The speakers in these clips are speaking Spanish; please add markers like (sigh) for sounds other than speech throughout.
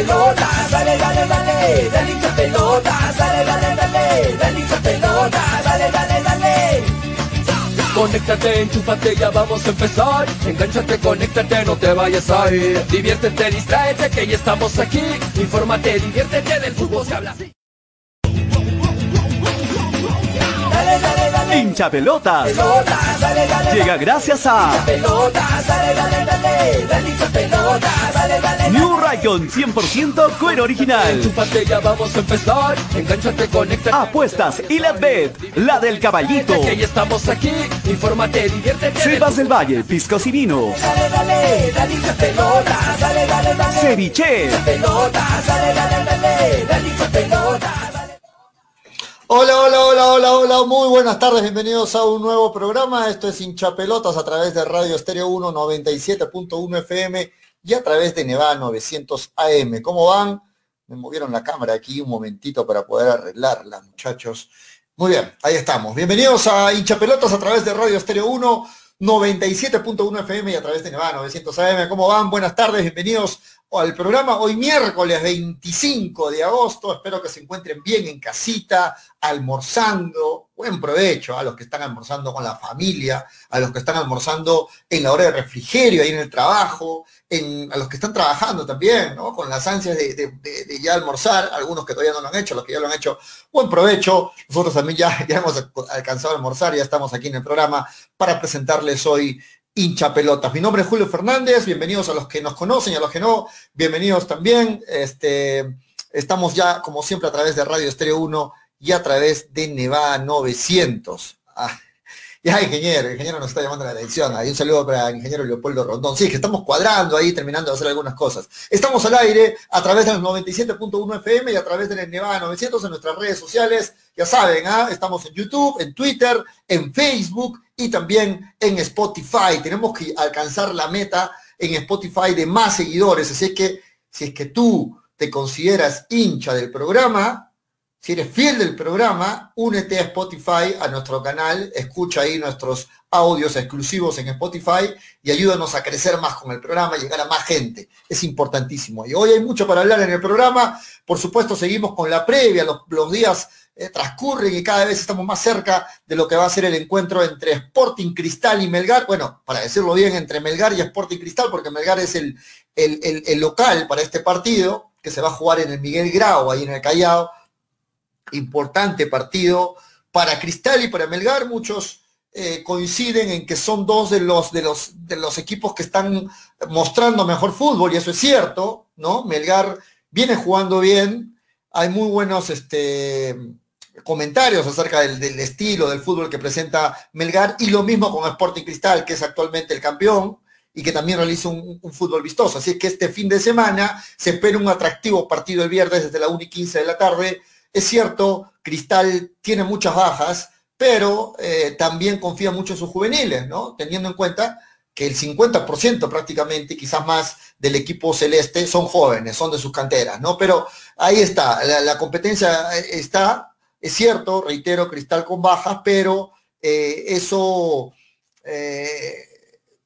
pelotas, dale, dale, dale, dale hincha pelotas, dale, dale, dale, dale hincha pelotas, dale, dale, dale. Conéctate, enchúfate, ya vamos a empezar. Engánchate, conéctate, no te vayas a ir. Diviértete, distráete, que ya estamos aquí. Infórmate, diviértete, del fútbol se habla así. Hincha dale, Llega gracias a. New Raycon 100% cuero original. Ya vamos a empezar. Conéctate. Apuestas y la bet, la del caballito. Estamos aquí. Infórmate, diviértete. Sebas del Valle, piscos y vinos. Dale, Hola, hola, hola, hola, hola, muy buenas tardes, bienvenidos a un nuevo programa. Esto es Hinchapelotas a través de Radio Estéreo 1 97.1 FM y a través de Nevada 900 AM. ¿Cómo van? Me movieron la cámara aquí un momentito para poder arreglarla, muchachos. Muy bien, ahí estamos. Bienvenidos a Hinchapelotas a través de Radio Estéreo 1 97.1 FM y a través de Nevada 900 AM. ¿Cómo van? Buenas tardes, bienvenidos al programa hoy miércoles 25 de agosto. Espero que se encuentren bien en casita, almorzando. Buen provecho a los que están almorzando con la familia, a los que están almorzando en la hora de refrigerio, ahí en el trabajo, en, a los que están trabajando también, ¿no? Con las ansias de, ya almorzar, algunos que todavía no lo han hecho, los que ya lo han hecho, buen provecho. Nosotros también ya, ya hemos alcanzado a almorzar, ya estamos aquí en el programa para presentarles hoy hincha pelotas. Mi nombre es Julio Fernández, bienvenidos a los que nos conocen y a los que no, bienvenidos también. Este, estamos ya, como siempre, a través de Radio Estéreo 1 y a través de Nevada 900. Ah, ya, ingeniero, ingeniero nos está llamando la atención. Ahí un saludo para el ingeniero Leopoldo Rondón. Sí, que estamos cuadrando ahí, terminando de hacer algunas cosas. Estamos al aire a través de los 97.1 FM y a través de la Nevada 900 en nuestras redes sociales. Ya saben, ¿ah? estamos en YouTube, en Twitter, en Facebook y también en Spotify. Tenemos que alcanzar la meta en Spotify de más seguidores. Así es que si es que tú te consideras hincha del programa, si eres fiel del programa, únete a Spotify, a nuestro canal, escucha ahí nuestros audios exclusivos en Spotify y ayúdanos a crecer más con el programa, llegar a más gente. Es importantísimo. Y hoy hay mucho para hablar en el programa. Por supuesto, seguimos con la previa, los, días eh, transcurren y cada vez estamos más cerca de lo que va a ser el encuentro entre Sporting Cristal y Melgar. Bueno, para decirlo bien, entre Melgar y Sporting Cristal, porque Melgar es el, el, el- el local para este partido, que se va a jugar en el Miguel Grau, ahí en el Callao. Importante partido para Cristal y para Melgar. Muchos eh, coinciden en que son dos de los, de, los, de los equipos que están mostrando mejor fútbol, y eso es cierto, ¿no? Melgar viene jugando bien, hay muy buenos este, comentarios acerca del, del estilo del fútbol que presenta Melgar, y lo mismo con Sporting Cristal, que es actualmente el campeón, y que también realiza un, fútbol vistoso. Así es que este fin de semana se espera un atractivo partido el viernes desde la 1 y 15 de la tarde. Es cierto, Cristal tiene muchas bajas, pero eh, también confía mucho en sus juveniles, ¿no? Teniendo en cuenta que el 50% prácticamente, quizás más, del equipo celeste son jóvenes, son de sus canteras, ¿no? Pero ahí está, la, competencia eh, está, es cierto, reitero, Cristal con bajas, pero eh, eso,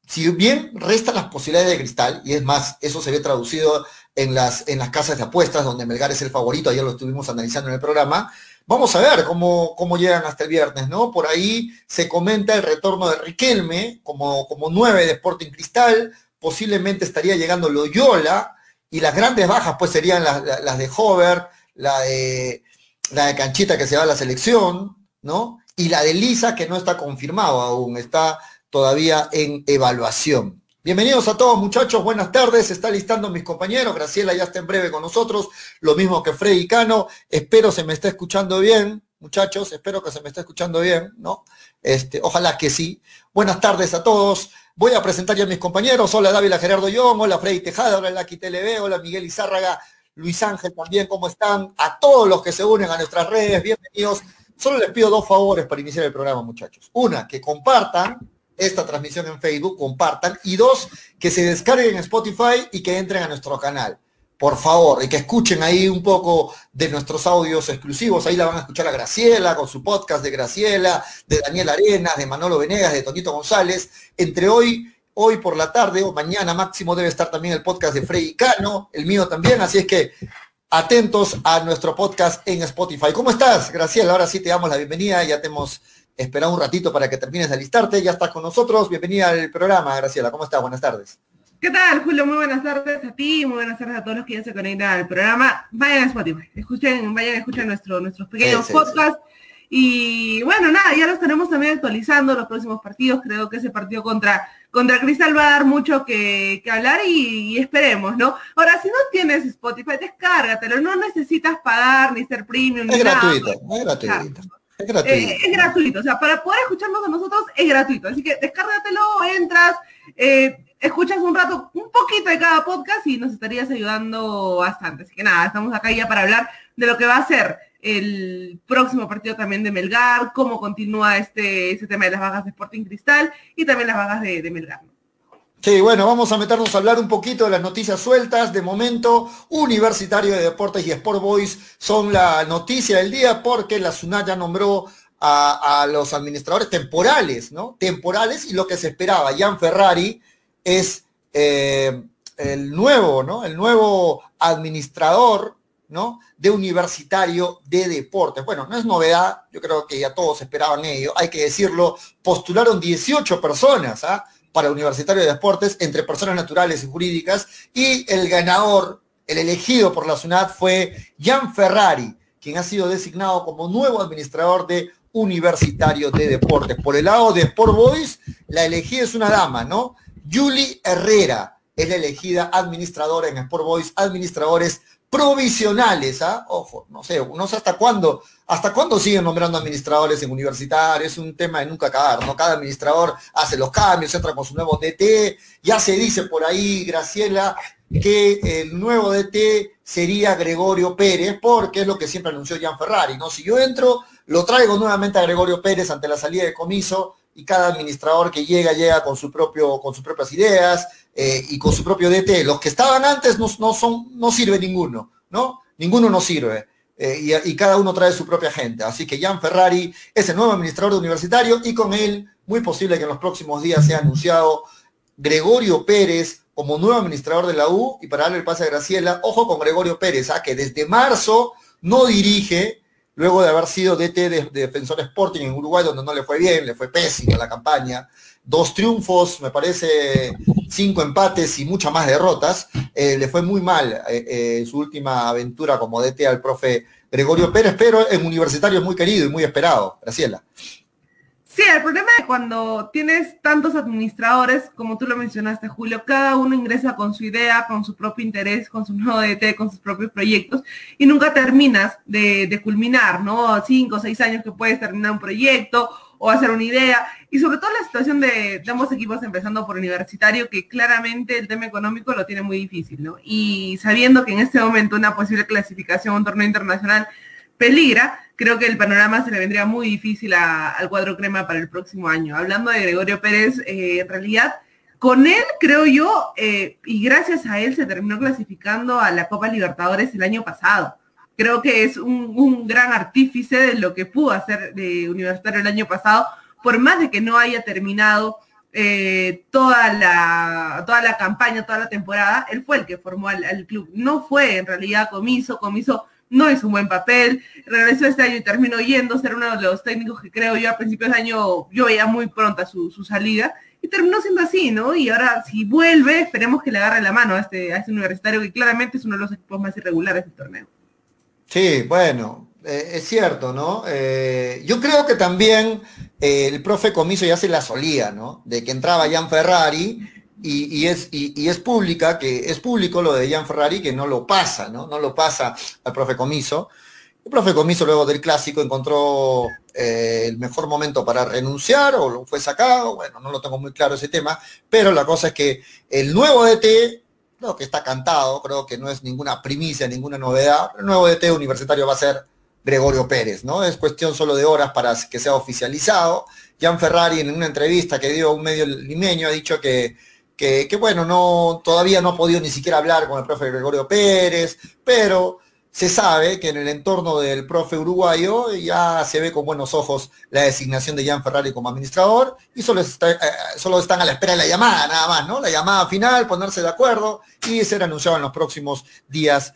si bien restan las posibilidades de Cristal, y es más, eso se ve traducido en las, en las casas de apuestas, donde Melgar es el favorito, ayer lo estuvimos analizando en el programa, Vamos a ver cómo, cómo llegan hasta el viernes, ¿no? Por ahí se comenta el retorno de Riquelme como, como nueve de Sporting Cristal, posiblemente estaría llegando Loyola, y las grandes bajas pues serían las, las- de Hover, la de, la de Canchita que se va a la selección, ¿no? Y la de Lisa que no está confirmado aún, está todavía en evaluación. Bienvenidos a todos muchachos, buenas tardes, está listando mis compañeros, Graciela ya está en breve con nosotros, lo mismo que Freddy Cano, espero se me esté escuchando bien, muchachos, espero que se me esté escuchando bien, ¿no? Este, ojalá que sí. Buenas tardes a todos. Voy a presentar ya a mis compañeros. Hola Dávila Gerardo Young, hola Freddy Tejada, hola Laki TLB, hola Miguel Izárraga, Luis Ángel también, ¿cómo están? A todos los que se unen a nuestras redes, bienvenidos. Solo les pido dos favores para iniciar el programa, muchachos. Una, que compartan esta transmisión en Facebook, compartan. Y dos, que se descarguen en Spotify y que entren a nuestro canal. Por favor, y que escuchen ahí un poco de nuestros audios exclusivos. Ahí la van a escuchar a Graciela con su podcast de Graciela, de Daniel Arenas, de Manolo Venegas, de Tonito González. Entre hoy hoy por la tarde o mañana máximo debe estar también el podcast de Freddy Cano, el mío también, así es que atentos a nuestro podcast en Spotify. ¿Cómo estás, Graciela? Ahora sí te damos la bienvenida, ya te hemos esperado un ratito para que termines de alistarte, ya estás con nosotros, bienvenida al programa, Graciela, ¿cómo estás? Buenas tardes. ¿Qué tal, Julio? Muy buenas tardes a ti, muy buenas tardes a todos los que ya se conectan al programa. Vayan a Spotify, escuchen, vayan a escuchar nuestro, nuestros pequeños podcasts. Y bueno, nada, ya los tenemos también actualizando los próximos partidos. Creo que ese partido contra contra Cristal va a dar mucho que, hablar y, esperemos, ¿no? Ahora, si no tienes Spotify, descárgatelo, no necesitas pagar ni ser premium. Es gratuito, es gratuito. Es gratuito. Eh, es gratuito, o sea, para poder escucharnos a nosotros es gratuito. Así que descárgatelo, entras, eh, escuchas un rato, un poquito de cada podcast y nos estarías ayudando bastante. Así que nada, estamos acá ya para hablar de lo que va a ser el próximo partido también de Melgar, cómo continúa este, este tema de las vagas de Sporting Cristal y también las vagas de, Melgar. Sí, bueno, vamos a meternos a hablar un poquito de las noticias sueltas. De momento, Universitario de Deportes y Sport Boys son la noticia del día porque la SUNAT ya nombró a, los administradores temporales, ¿no? Temporales y lo que se esperaba. Jan Ferrari es eh, el nuevo, ¿no? El nuevo administrador ¿no? De universitario de deportes. Bueno, no es novedad, yo creo que ya todos esperaban ello, hay que decirlo, postularon 18 personas ¿ah? Para universitario de deportes entre personas naturales y jurídicas y el ganador, el elegido por la SUNAT fue Jan Ferrari, quien ha sido designado como nuevo administrador de universitario de deportes. Por el lado de Sport Boys, la elegida es una dama, ¿no? Julie Herrera es la elegida administradora en Sport Boys, administradores provisionales, ¿ah? Ojo, no sé, no sé hasta cuándo, hasta cuándo siguen nombrando administradores en universitarios, es un tema de nunca acabar, ¿no? Cada administrador hace los cambios, entra con su nuevo DT, ya se dice por ahí, Graciela, que el nuevo DT sería Gregorio Pérez, porque es lo que siempre anunció Jan Ferrari, ¿no? Si yo entro, lo traigo nuevamente a Gregorio Pérez ante la salida de comiso, y cada administrador que llega, llega con, su propio, con sus propias ideas eh, y con su propio DT. Los que estaban antes no, no, son, no sirve ninguno, ¿no? Ninguno nos sirve. Eh, y, cada uno trae su propia gente. Así que Jan Ferrari es el nuevo administrador de universitario y con él, muy posible que en los próximos días sea anunciado Gregorio Pérez como nuevo administrador de la U. Y para darle el pase a Graciela, ojo con Gregorio Pérez, ¿ah? que desde marzo no dirige luego de haber sido DT de, Defensor Sporting en Uruguay, donde no le fue bien, le fue pésimo la campaña, dos triunfos, me parece cinco empates y muchas más derrotas, eh, le fue muy mal eh, eh, su última aventura como DT al profe Gregorio Pérez, pero en universitario es muy querido y muy esperado. Graciela. Sí, el problema es cuando tienes tantos administradores, como tú lo mencionaste, Julio, cada uno ingresa con su idea, con su propio interés, con su nuevo DT, con sus propios proyectos, y nunca terminas de, culminar, ¿no? Cinco o seis años que puedes terminar un proyecto o hacer una idea, y sobre todo la situación de, ambos equipos empezando por universitario, que claramente el tema económico lo tiene muy difícil, ¿no? Y sabiendo que en este momento una posible clasificación a un torneo internacional peligra, creo que el panorama se le vendría muy difícil al cuadro crema para el próximo año. Hablando de Gregorio Pérez, eh, en realidad, con él, creo yo, eh, y gracias a él se terminó clasificando a la Copa Libertadores el año pasado. Creo que es un, gran artífice de lo que pudo hacer de Universitario el año pasado, por más de que no haya terminado eh, toda, la, toda la campaña, toda la temporada, él fue el que formó al, club. No fue en realidad Comiso, Comiso no hizo un buen papel, regresó este año y terminó yendo, ser uno de los técnicos que creo yo a principios de año yo veía muy pronta su, salida, y terminó siendo así, ¿no? Y ahora si vuelve, esperemos que le agarre la mano a este, a este universitario que claramente es uno de los equipos más irregulares del torneo. Sí, bueno, eh, es cierto, ¿no? Eh, yo creo que también eh, el profe Comiso ya se la solía, ¿no? De que entraba Jan Ferrari y, es, y, es pública, que es público lo de Jan Ferrari, que no lo pasa, ¿no? No lo pasa al profe Comiso. El profe Comiso luego del clásico encontró el mejor momento para renunciar o lo fue sacado, bueno, no lo tengo muy claro ese tema, pero la cosa es que el nuevo DT, creo que está cantado, creo que no es ninguna primicia, ninguna novedad, el nuevo DT universitario va a ser Gregorio Pérez, ¿no? Es cuestión solo de horas para que sea oficializado. Jan Ferrari en una entrevista que dio a un medio limeño ha dicho que que, bueno, no, todavía no ha podido ni siquiera hablar con el profe Gregorio Pérez, pero se sabe que en el entorno del profe uruguayo ya se ve con buenos ojos la designación de Jan Ferrari como administrador y solo, está, eh, solo están a la espera de la llamada, nada más, ¿no? La llamada final, ponerse de acuerdo y ser anunciado en los próximos días.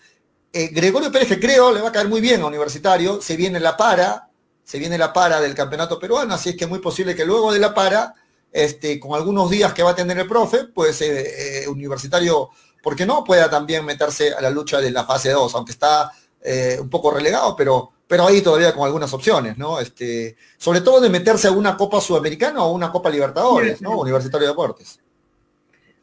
Eh, Gregorio Pérez, que creo le va a caer muy bien a Universitario, se viene la para, se viene la para del campeonato peruano, así es que es muy posible que luego de la para, este, con algunos días que va a tener el profe, pues eh, Universitario ¿por qué no? Pueda también meterse a la lucha de la fase 2, aunque está eh, un poco relegado, pero, pero ahí todavía con algunas opciones, ¿no? Este, sobre todo de meterse a una Copa Sudamericana o una Copa Libertadores, ¿no? Universitario de Deportes.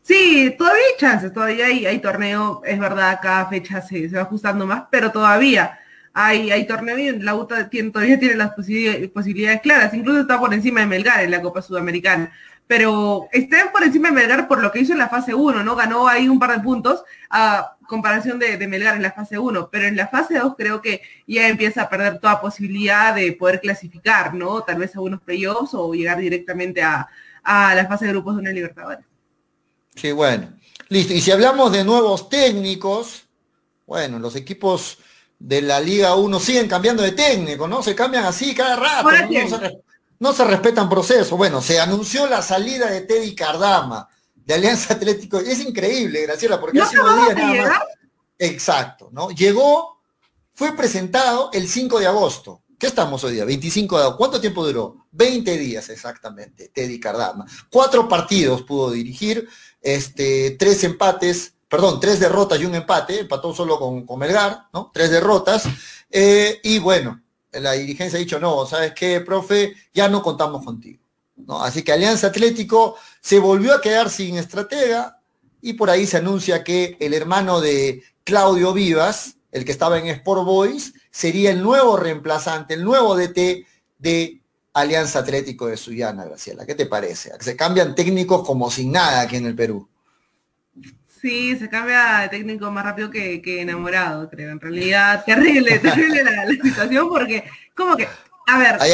Sí, todavía hay chances, todavía hay, hay torneo, es verdad, cada fecha se, va ajustando más, pero todavía hay, hay torneo y la UTA todavía tiene las posibilidades claras, incluso está por encima de Melgar en la Copa Sudamericana pero está por encima de Melgar por lo que hizo en la fase 1, ¿no? Ganó ahí un par de puntos a comparación de, Melgar en la fase 1, pero en la fase 2 creo que ya empieza a perder toda posibilidad de poder clasificar, ¿no? Tal vez a unos playoffs o llegar directamente a, la fase de grupos de una Libertadores. Sí, bueno. Listo. Y si hablamos de nuevos técnicos, bueno, los equipos de la Liga 1 siguen cambiando de técnico, ¿no? Se cambian así cada rato no se respetan procesos. Bueno, se anunció la salida de Teddy Cardama de Alianza Atlético. Es increíble, Graciela, porque hace unos días nada más. Exacto, ¿no? Llegó, fue presentado el 5 de agosto. ¿Qué estamos hoy día? 25 de agosto. ¿Cuánto tiempo duró? 20 días exactamente, Teddy Cardama. Cuatro partidos pudo dirigir, este, tres empates, perdón, tres derrotas y un empate, empató solo con, con Melgar. Tres derrotas. Eh, y bueno, la dirigencia ha dicho, no, ¿sabes qué, profe? Ya no contamos contigo. Así que Alianza Atlético se volvió a quedar sin estratega y por ahí se anuncia que el hermano de Claudio Vivas, el que estaba en Sport Boys, sería el nuevo reemplazante, el nuevo DT de Alianza Atlético de Sullana, Graciela. ¿Qué te parece? Se cambian técnicos como sin nada aquí en el Perú. Sí, se cambia de técnico más rápido que, enamorado, creo. En realidad, terrible, (laughs) terrible la, situación porque, como que, a ver. Ahí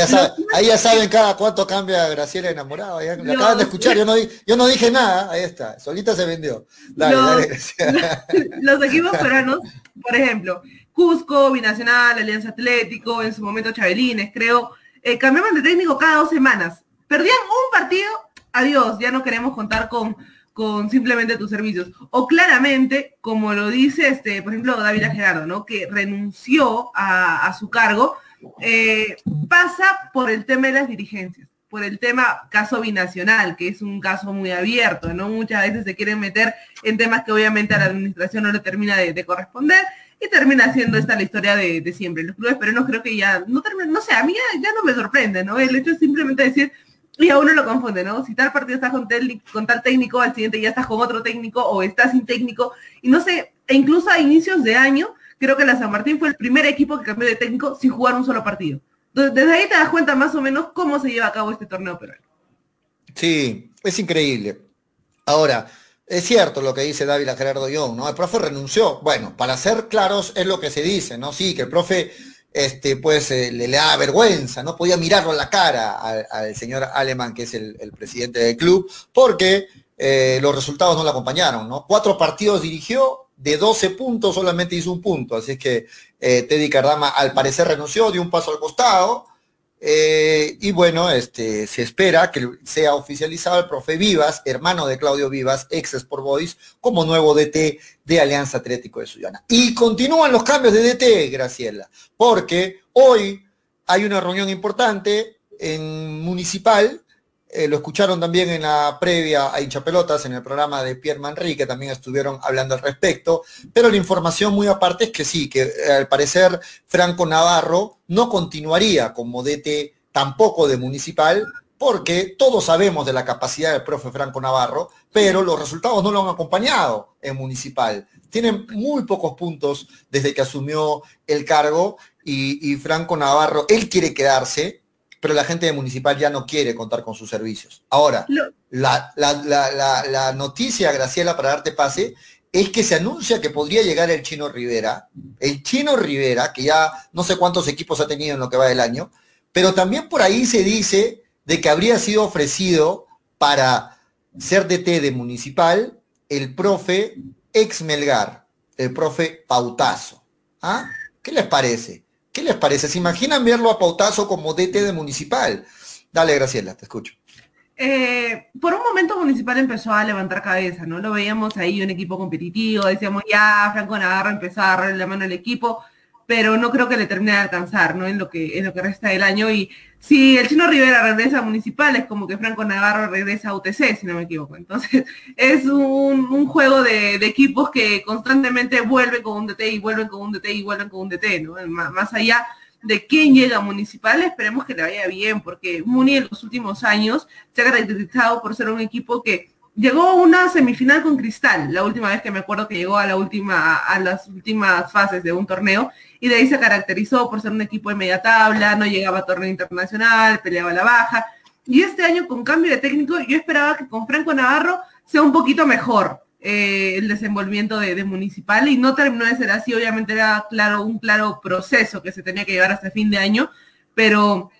ya, saben cada cuánto cambia Graciela enamorado. acaban de escuchar, yo no, yo no dije nada, ahí está, solita se vendió. Dale, los, dale, (laughs) los equipos peruanos, por ejemplo, Cusco, Binacional, Alianza Atlético, en su momento Chabelines, creo, eh, cambiaban de técnico cada dos semanas. Perdían un partido, adiós, ya no queremos contar con con simplemente tus servicios. O claramente, como lo dice, este, por ejemplo, David Gerardo, ¿no? Que renunció a, su cargo, eh, pasa por el tema de las dirigencias, por el tema caso binacional, que es un caso muy abierto, ¿no? Muchas veces se quieren meter en temas que obviamente a la administración no le termina de, corresponder y termina siendo esta la historia de, siempre. Los clubes pero no creo que ya, no termina, no sé, a mí ya, ya no me sorprende, ¿no? El hecho es simplemente decir, y a uno lo confunde, ¿no? Si tal partido estás con, con tal técnico, al siguiente ya estás con otro técnico o estás sin técnico. Y no sé, e incluso a inicios de año, creo que la San Martín fue el primer equipo que cambió de técnico sin jugar un solo partido. Entonces, desde ahí te das cuenta más o menos cómo se lleva a cabo este torneo peruano. Sí, es increíble. Ahora, es cierto lo que dice Dávila Gerardo Young, ¿no? El profe renunció. Bueno, para ser claros, es lo que se dice, ¿no? Sí, que el profe este, pues eh, le, da vergüenza, no podía mirarlo a la cara al, señor Alemán, que es el, presidente del club, porque eh, los resultados no le acompañaron, ¿no? Cuatro partidos dirigió, de 12 puntos solamente hizo un punto, así que eh, Teddy Cardama al parecer renunció, dio un paso al costado, eh, y bueno, este, se espera que sea oficializado el profe Vivas, hermano de Claudio Vivas, ex Sport Boys, como nuevo DT de Alianza Atlético de Sullana. Y continúan los cambios de DT, Graciela, porque hoy hay una reunión importante en Municipal eh, lo escucharon también en la previa a hinchapelotas, en el programa de Pierre Manrique, también estuvieron hablando al respecto, pero la información muy aparte es que sí, que eh, al parecer Franco Navarro no continuaría como DT tampoco de Municipal, porque todos sabemos de la capacidad del profe Franco Navarro, pero los resultados no lo han acompañado en Municipal. Tiene muy pocos puntos desde que asumió el cargo y Franco Navarro, él quiere quedarse, pero la gente de municipal ya no quiere contar con sus servicios. Ahora, la, noticia, Graciela, para darte pase, es que se anuncia que podría llegar el Chino Rivera, el Chino Rivera, que ya no sé cuántos equipos ha tenido en lo que va del año, pero también por ahí se dice de que habría sido ofrecido para ser DT de municipal el profe ex Melgar, el profe Pautazo. ¿Ah? ¿Qué les parece? ¿Qué les parece? ¿Se imaginan verlo a Pautazo como DT de Municipal? Dale, Graciela, te escucho. Eh, por un momento Municipal empezó a levantar cabeza, ¿no? Lo veíamos ahí un equipo competitivo, decíamos ya, Franco Navarro empezó a agarrar la mano al equipo, pero no creo que le termine de alcanzar, ¿no? En lo que, en lo que resta del año. Y si el Chino Rivera regresa a Municipal, es como que Franco Navarro regresa a UTC, si no me equivoco. Entonces, (laughs) es un, juego de, equipos que constantemente vuelven con un DT y vuelven con un DT y vuelven con un DT, ¿no? Más, allá de quién llega a Municipal, esperemos que le vaya bien, porque Muni en los últimos años se ha caracterizado por ser un equipo que llegó a una semifinal con Cristal, la última vez que me acuerdo que llegó a la última, a las últimas fases de un torneo, y de ahí se caracterizó por ser un equipo de media tabla, no llegaba a torneo internacional, peleaba la baja. Y este año con cambio de técnico, yo esperaba que con Franco Navarro sea un poquito mejor eh, el desenvolvimiento de, Municipal y no terminó de ser así, obviamente era claro, un claro proceso que se tenía que llevar hasta fin de año, pero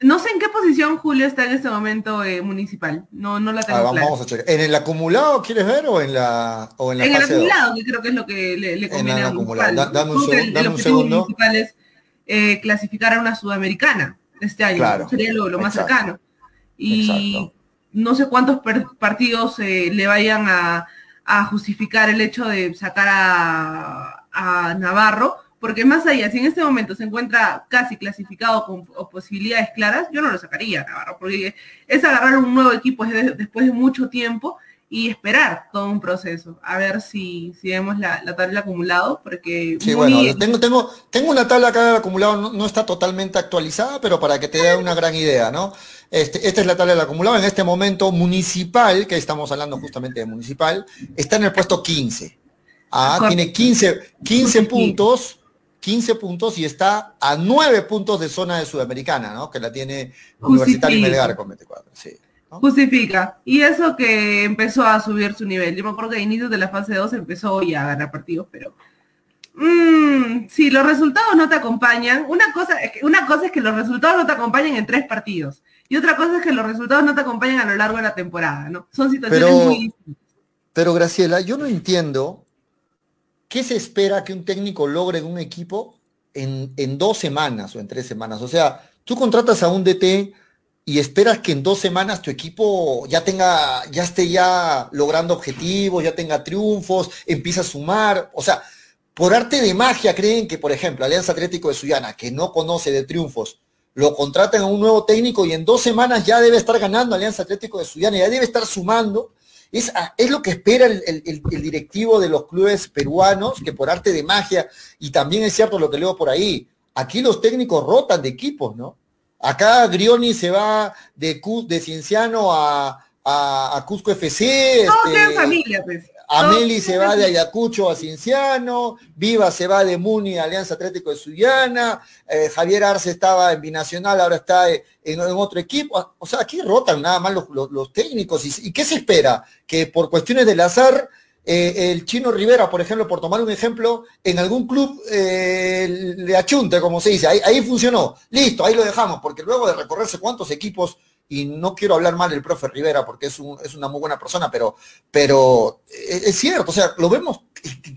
no sé en qué posición Julio está en este momento eh, municipal. No, no la tengo ah, vamos, a checar. ¿En el acumulado quieres ver o en la o en la En el acumulado, que creo que es lo que le, conviene a Municipal. dame un, segundo, dame un segundo. Municipal es eh, clasificar a una sudamericana este año. Sería lo, más cercano. Y no sé cuántos partidos eh, le vayan a, a, justificar el hecho de sacar a, a Navarro porque más allá, si en este momento se encuentra casi clasificado con posibilidades claras, yo no lo sacaría, Navarro, porque es agarrar un nuevo equipo después de mucho tiempo y esperar todo un proceso, a ver si, si vemos la, tabla acumulado, porque... Sí, bueno, tengo, tengo, tengo una tabla acá acumulado, no, está totalmente actualizada, pero para que te dé una gran idea, ¿no? Este, esta es la tabla del acumulado, en este momento municipal, que estamos hablando justamente de municipal, está en el puesto 15. Ah, tiene 15, 15 puntos 15 puntos y está a 9 puntos de zona de Sudamericana, ¿no? Que la tiene Universitario Melgar con 24. Sí, Justifica. Y eso que empezó a subir su nivel. Yo me acuerdo que a inicios de la fase 2 empezó ya a ganar partidos, pero mm, si los resultados no te acompañan, una cosa, es que, una cosa es que los resultados no te acompañan en tres partidos. Y otra cosa es que los resultados no te acompañan a lo largo de la temporada, ¿no? Son situaciones muy distintas. Pero Graciela, yo no entiendo ¿qué se espera que un técnico logre en un equipo en, dos semanas o en tres semanas? O sea, tú contratas a un DT y esperas que en dos semanas tu equipo ya tenga, ya esté ya logrando objetivos, ya tenga triunfos, empieza a sumar. O sea, por arte de magia creen que, por ejemplo, Alianza Atlético de Suyana, que no conoce de triunfos, lo contratan a un nuevo técnico y en dos semanas ya debe estar ganando Alianza Atlético de Suyana, ya debe estar sumando Ah, es, lo que espera el, directivo de los clubes peruanos, que por arte de magia, y también es cierto lo que leo por ahí, aquí los técnicos rotan de equipos, ¿no? Acá Grioni se va de, de Cienciano a, a, Cusco FC. Todos este, familia, pues. Ameli se va de Ayacucho a Cienciano, Viva se va de Muni a Alianza Atlético de Suyana, eh, Javier Arce estaba en Binacional, ahora está en, otro equipo. O sea, aquí rotan nada más los, técnicos. ¿Y, qué se espera? Que por cuestiones del azar, eh, el Chino Rivera, por ejemplo, por tomar un ejemplo, en algún club eh, le achunte, como se dice, ahí, ahí funcionó. Listo, ahí lo dejamos, porque luego de recorrerse cuántos equipos y no quiero hablar mal del profe Rivera porque es, es una muy buena persona, pero, pero es, cierto, o sea, lo vemos,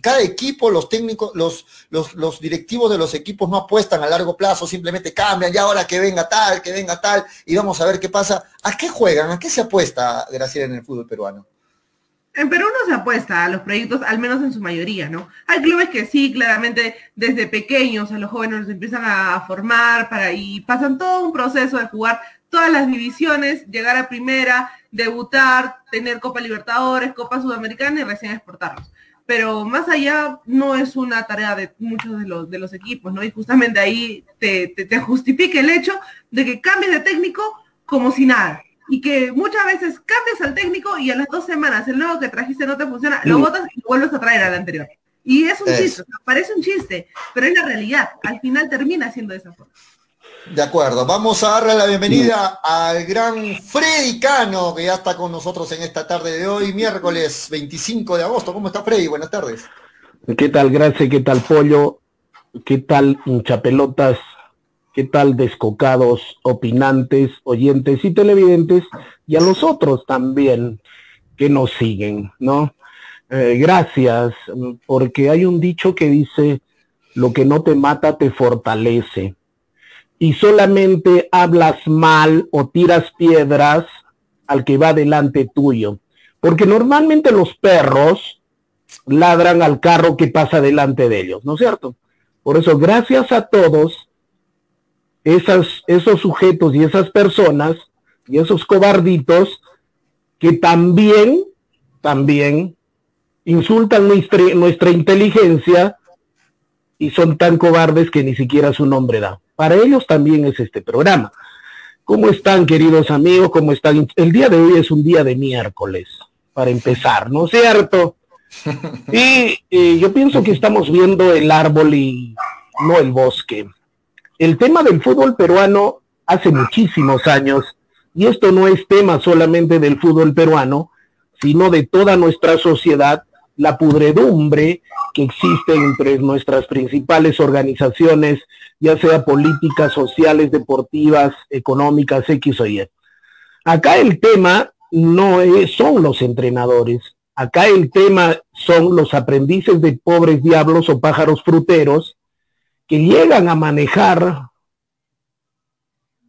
cada equipo, los técnicos, los, los, directivos de los equipos no apuestan a largo plazo, simplemente cambian, ya ahora que venga tal, que venga tal, y vamos a ver qué pasa. ¿A qué juegan? ¿A qué se apuesta, Graciela, en el fútbol peruano? En Perú no se apuesta a los proyectos, al menos en su mayoría, ¿no? Hay clubes que sí, claramente, desde pequeños a los jóvenes los empiezan a formar para y pasan todo un proceso de jugar todas las divisiones, llegar a primera, debutar, tener Copa Libertadores, Copa Sudamericana y recién exportarlos. Pero más allá no es una tarea de muchos de los, de los equipos, ¿no? Y justamente ahí te, te, justifica el hecho de que cambies de técnico como si nada. Y que muchas veces cambias al técnico y a las dos semanas el nuevo que trajiste no te funciona, lo botas y lo vuelves a traer al anterior. Y es un chiste, parece un chiste, pero es la realidad. Al final termina siendo de esa forma. De acuerdo, vamos a darle la bienvenida al gran Freddy Cano, que ya está con nosotros en esta tarde de hoy, miércoles 25 de agosto. ¿Cómo está Freddy? Buenas tardes. ¿Qué tal, Gracias? ¿Qué tal, Pollo? ¿Qué tal, hinchapelotas? ¿Qué tal, descocados, opinantes, oyentes y televidentes? Y a los otros también que nos siguen, ¿no? Eh, gracias, porque hay un dicho que dice, lo que no te mata te fortalece. Y solamente hablas mal o tiras piedras al que va delante tuyo. Porque normalmente los perros ladran al carro que pasa delante de ellos, ¿no es cierto? Por eso, gracias a todos esos sujetos y esas personas y esos cobarditos que también, también insultan nuestra, nuestra inteligencia y son tan cobardes que ni siquiera su nombre da. Para ellos también es este programa. ¿Cómo están, queridos amigos? ¿Cómo están? El día de hoy es un día de miércoles, para empezar, ¿no es cierto? (laughs) Y yo pienso que estamos viendo el árbol y no el bosque. El tema del fútbol peruano hace muchísimos años, y esto no es tema solamente del fútbol peruano, sino de toda nuestra sociedad, la pudredumbre que existe entre nuestras principales organizaciones, ya sea políticas, sociales, deportivas, económicas, X o Y. Acá el tema no son los entrenadores, Acá el tema son los aprendices de pobres diablos o pájaros fruteros que llegan a manejar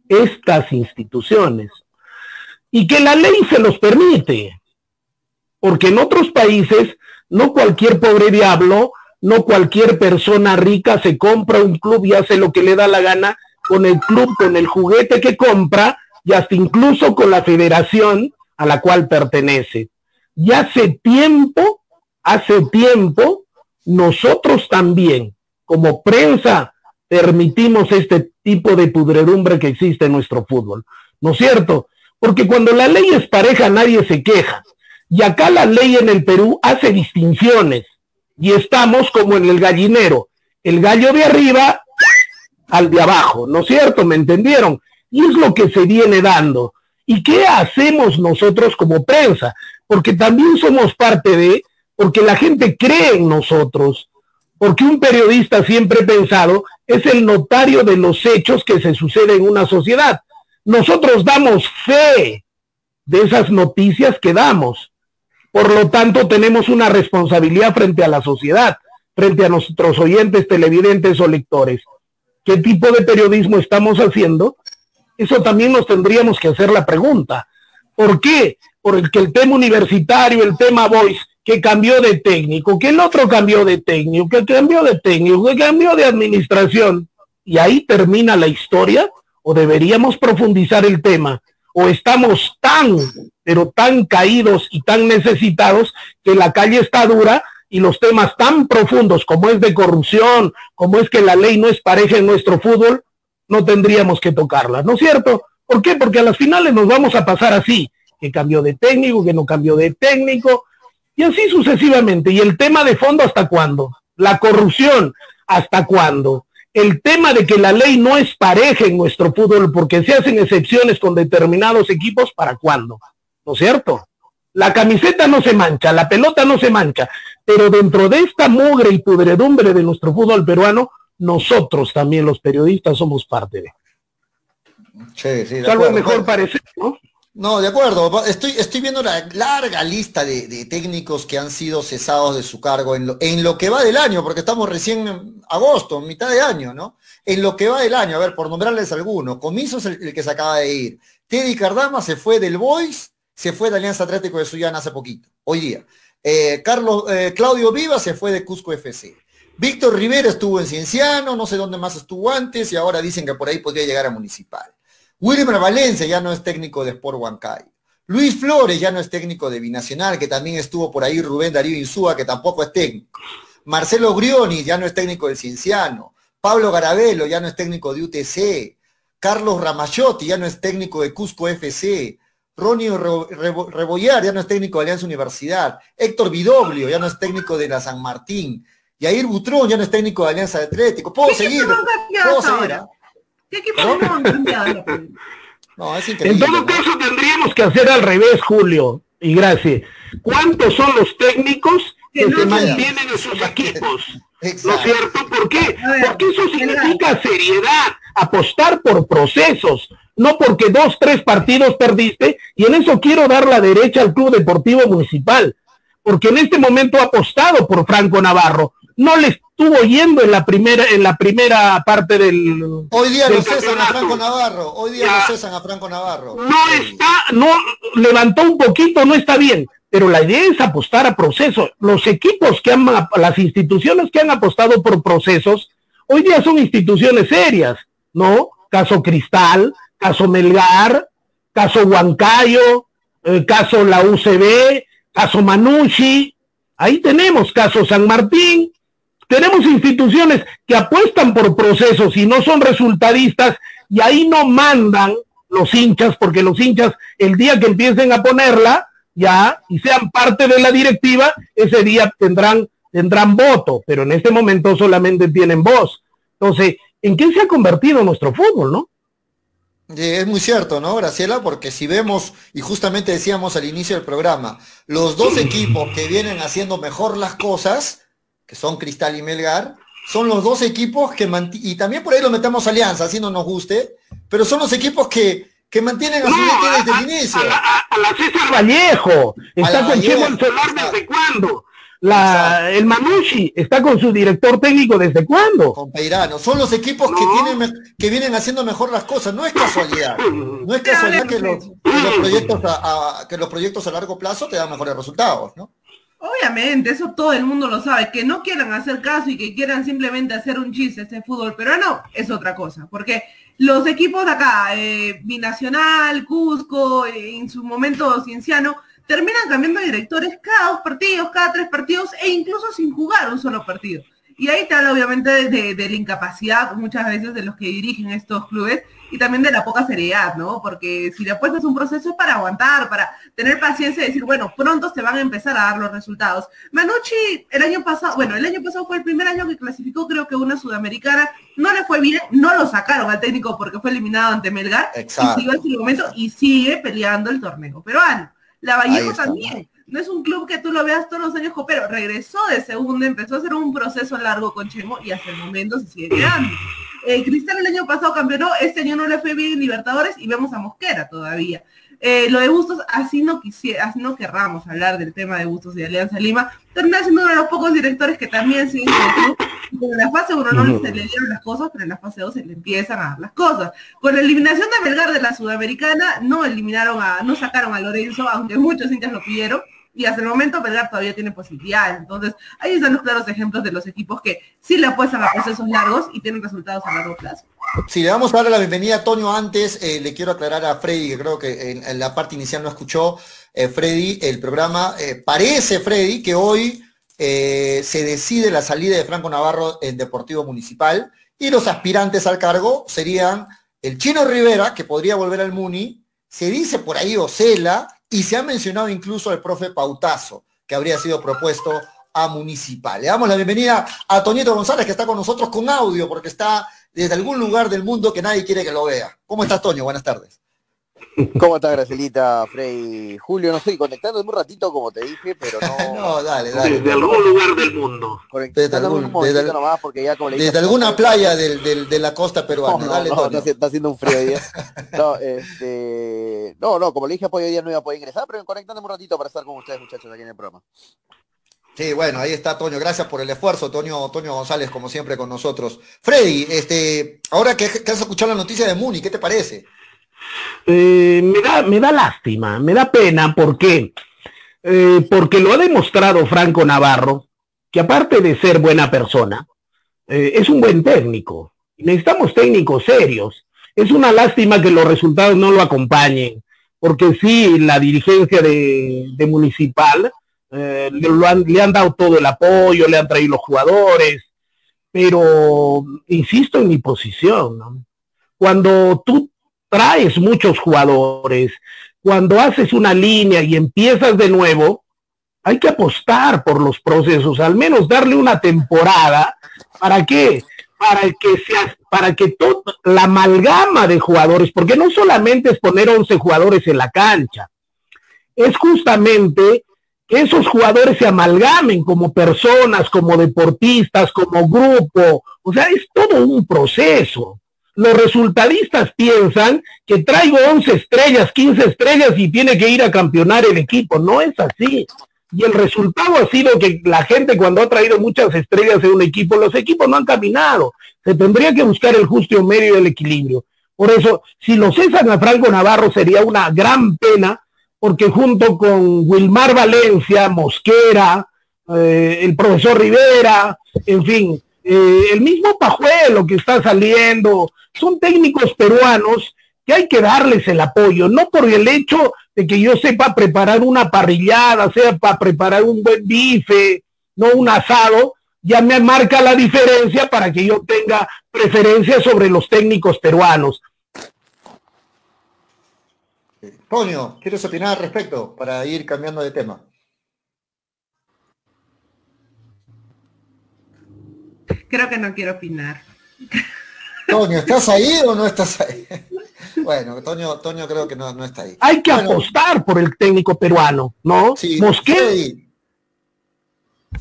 estas instituciones. Y que la ley se los permite, porque en otros países no cualquier pobre diablo, no cualquier persona rica se compra un club y hace lo que le da la gana con el club, con el juguete que compra y hasta incluso con la federación a la cual pertenece. Y hace tiempo, hace tiempo, nosotros también, como prensa, permitimos este tipo de pudredumbre que existe en nuestro fútbol. ¿No es cierto? Porque cuando la ley es pareja, nadie se queja. Y acá la ley en el Perú hace distinciones. Y estamos como en el gallinero. El gallo de arriba al de abajo. ¿No es cierto? ¿Me entendieron? Y es lo que se viene dando. ¿Y qué hacemos nosotros como prensa? porque también somos parte de, porque la gente cree en nosotros, porque un periodista siempre pensado es el notario de los hechos que se suceden en una sociedad. Nosotros damos fe de esas noticias que damos. Por lo tanto, tenemos una responsabilidad frente a la sociedad, frente a nuestros oyentes, televidentes o lectores. ¿Qué tipo de periodismo estamos haciendo? Eso también nos tendríamos que hacer la pregunta. ¿Por qué? Porque el tema universitario, el tema voice, que cambió de técnico, que el otro cambió de técnico, que cambió de técnico, que cambió de administración. Y ahí termina la historia, o deberíamos profundizar el tema, o estamos tan, pero tan caídos y tan necesitados que la calle está dura y los temas tan profundos como es de corrupción, como es que la ley no es pareja en nuestro fútbol, no tendríamos que tocarla, ¿no es cierto? ¿Por qué? Porque a las finales nos vamos a pasar así, que cambió de técnico, que no cambió de técnico, y así sucesivamente. ¿Y el tema de fondo hasta cuándo? La corrupción, ¿hasta cuándo? El tema de que la ley no es pareja en nuestro fútbol porque se hacen excepciones con determinados equipos, ¿para cuándo? ¿No es cierto? La camiseta no se mancha, la pelota no se mancha, pero dentro de esta mugre y pudredumbre de nuestro fútbol peruano, nosotros también los periodistas somos parte de. Sí, sí, de mejor parece, ¿no? No, de acuerdo. Estoy, estoy viendo la larga lista de, técnicos que han sido cesados de su cargo en lo, en lo que va del año, porque estamos recién en agosto, mitad de año, ¿no? En lo que va del año, a ver, por nombrarles alguno. Comiso es el, que se acaba de ir. Teddy Cardama se fue del Boys, se fue de Alianza Atlético de Sullana hace poquito, hoy día. Eh, Carlos, eh, Claudio Viva se fue de Cusco FC. Víctor Rivera estuvo en Cienciano, no sé dónde más estuvo antes, y ahora dicen que por ahí podría llegar a Municipal. Wilmer Valencia ya no es técnico de Sport Huancayo. Luis Flores ya no es técnico de Binacional, que también estuvo por ahí Rubén Darío Insúa, que tampoco es técnico. Marcelo Grioni ya no es técnico del Cienciano. Pablo Garabelo ya no es técnico de UTC. Carlos Ramachotti ya no es técnico de Cusco FC. Ronnie Rebollar ya no es técnico de Alianza Universidad. Héctor Vidoglio ya no es técnico de la San Martín. Yair Butrón ya no es técnico de Alianza Atlético. Puedo seguir. Puedo seguir. ¿Ah? (laughs) en todo caso tendríamos que hacer al revés, Julio y gracias. ¿Cuántos son los técnicos que, se mantienen en sus equipos? ¿No es cierto? ¿Por qué? Porque eso significa seriedad, apostar por procesos, no porque dos, tres partidos perdiste, y en eso quiero dar la derecha al Club Deportivo Municipal, porque en este momento ha apostado por Franco Navarro, no les estuvo yendo en la primera, en la primera parte del. Hoy día lo cesan a Franco Navarro. Hoy día lo cesan a Franco Navarro. No está, no levantó un poquito, no está bien. Pero la idea es apostar a procesos. Los equipos que han, las instituciones que han apostado por procesos, hoy día son instituciones serias, ¿no? Caso Cristal, caso Melgar, caso Huancayo, eh, caso la UCB, caso Manucci, ahí tenemos caso San Martín, tenemos instituciones que apuestan por procesos y no son resultadistas y ahí no mandan los hinchas, porque los hinchas el día que empiecen a ponerla, ya, y sean parte de la directiva, ese día tendrán, tendrán voto, pero en este momento solamente tienen voz. Entonces, ¿en qué se ha convertido nuestro fútbol, no? Es muy cierto, ¿no, Graciela? Porque si vemos, y justamente decíamos al inicio del programa, los dos equipos que vienen haciendo mejor las cosas, que son Cristal y Melgar, son los dos equipos que y también por ahí lo metemos alianza, así no nos guste, pero son los equipos que, que mantienen a su desde el inicio. A, la César Vallejo, está con Chemo Solar desde cuándo la, el Manucci está con su director técnico desde cuándo? Con Peirano. Son los equipos que tienen que vienen haciendo mejor las cosas. No es casualidad. (laughs) No es casualidad que los, proyectos a, que los proyectos a largo plazo te dan mejores resultados, ¿no? Obviamente, eso todo el mundo lo sabe. Que no quieran hacer caso y que quieran simplemente hacer un chiste este fútbol peruano es otra cosa. Porque los equipos de acá, eh, Binacional, Cusco, eh, en su momento Cienciano, terminan cambiando de directores cada dos partidos, cada tres partidos e incluso sin jugar un solo partido. Y ahí te habla obviamente de, la incapacidad muchas veces de los que dirigen estos clubes y también de la poca seriedad, ¿no? Porque si le apuestas un proceso es para aguantar, para tener paciencia y decir, bueno, pronto se van a empezar a dar los resultados. Manucci el año pasado, bueno, el año pasado fue el primer año que clasificó creo que una sudamericana, no le fue bien, no lo sacaron al técnico porque fue eliminado ante Melgar, Exacto. y sigue momento y sigue peleando el torneo peruano. La Vallejo también. No es un club que tú lo veas todos los años, pero regresó de segundo, empezó a hacer un proceso largo con Chemo y hasta el momento se sigue quedando. Eh, Cristal el año pasado campeonó, este año no le fue bien en Libertadores y vemos a Mosquera todavía. Eh, lo de Bustos, así no quisiera, así no querramos hablar del tema de Bustos de Alianza Lima, termina siendo uno de los pocos directores que también siguen en el club. En la fase 1 no se le dieron las cosas, pero en la fase 2 se le empiezan a dar las cosas. Con la eliminación de Melgar de la Sudamericana, no eliminaron a, no sacaron a Lorenzo, aunque muchos hinchas lo pidieron, y hasta el momento Melgar todavía tiene posibilidades. Entonces, ahí están los claros ejemplos de los equipos que sí le apuestan a procesos largos y tienen resultados a largo plazo. Si le vamos a dar la bienvenida a Toño antes, eh, le quiero aclarar a Freddy, que creo que en, la parte inicial no escuchó, eh, Freddy, el programa. Eh, parece, Freddy, que hoy se decide la salida de Franco Navarro en Deportivo Municipal y los aspirantes al cargo serían el Chino Rivera, que podría volver al Muni, se dice por ahí Ocela, y se ha mencionado incluso al profe Pautazo, que habría sido propuesto a Municipal. Le damos la bienvenida a Toñito González, que está con nosotros con audio, porque está desde algún lugar del mundo que nadie quiere que lo vea. ¿Cómo estás, Toño? Buenas tardes. ¿Cómo está Gracelita, Frey, Julio? No estoy conectando un ratito, como te dije, pero no... (laughs) no, dale, dale. Desde algún lugar del mundo. Desde, algún, desde, nomás porque ya como le desde alguna playa del, del, de la costa peruana. No, dale, no, está, haciendo un frío día. (laughs) No, este... no, no, como le dije, apoyo hoy día no iba a poder ingresar, pero conectándome un ratito para estar con ustedes, muchachos, aquí en el programa. Sí, bueno, ahí está Toño. Gracias por el esfuerzo, Toño, Toño González, como siempre, con nosotros. Freddy, este, ahora que, que has escuchado la noticia de Muni, ¿qué te parece? Eh, me, da, me da lástima, me da pena, ¿por qué? Eh, porque lo ha demostrado Franco Navarro, que aparte de ser buena persona, eh, es un buen técnico. Necesitamos técnicos serios. Es una lástima que los resultados no lo acompañen, porque sí, la dirigencia de, Municipal le, han, le han dado todo el apoyo, le han traído los jugadores, pero insisto en mi posición. Cuando tú traes muchos jugadores, cuando haces una línea y empiezas de nuevo, hay que apostar por los procesos, al menos darle una temporada. ¿Para qué? Para que sea, para que toda la amalgama de jugadores, porque no solamente es poner 11 jugadores en la cancha, es justamente que esos jugadores se amalgamen como personas, como deportistas, como grupo. O sea, es todo un proceso los resultadistas piensan que traigo 11 estrellas, 15 estrellas y tiene que ir a campeonar el equipo. No es así. y el resultado ha sido que la gente cuando ha traído muchas estrellas en un equipo, los equipos no han caminado. Se tendría que buscar el justo medio y el equilibrio. Por eso, si lo cesan a Franco Navarro sería una gran pena, porque junto con Wilmar Valencia, Mosquera, eh, el profesor Rivera, en fin, eh, el mismo Pajuelo que está saliendo, son técnicos peruanos que hay que darles el apoyo, no por el hecho de que yo sepa preparar una parrillada, sea para preparar un buen bife, no un asado, ya me marca la diferencia para que yo tenga preferencia sobre los técnicos peruanos. Toño, ¿quieres opinar al respecto para ir cambiando de tema? Creo que no quiero opinar. Toño, ¿estás ahí o no estás ahí? (laughs) Bueno, Toño, Toño creo que no, está ahí. Hay que apostar por el técnico peruano, ¿no? Sí, Freddy,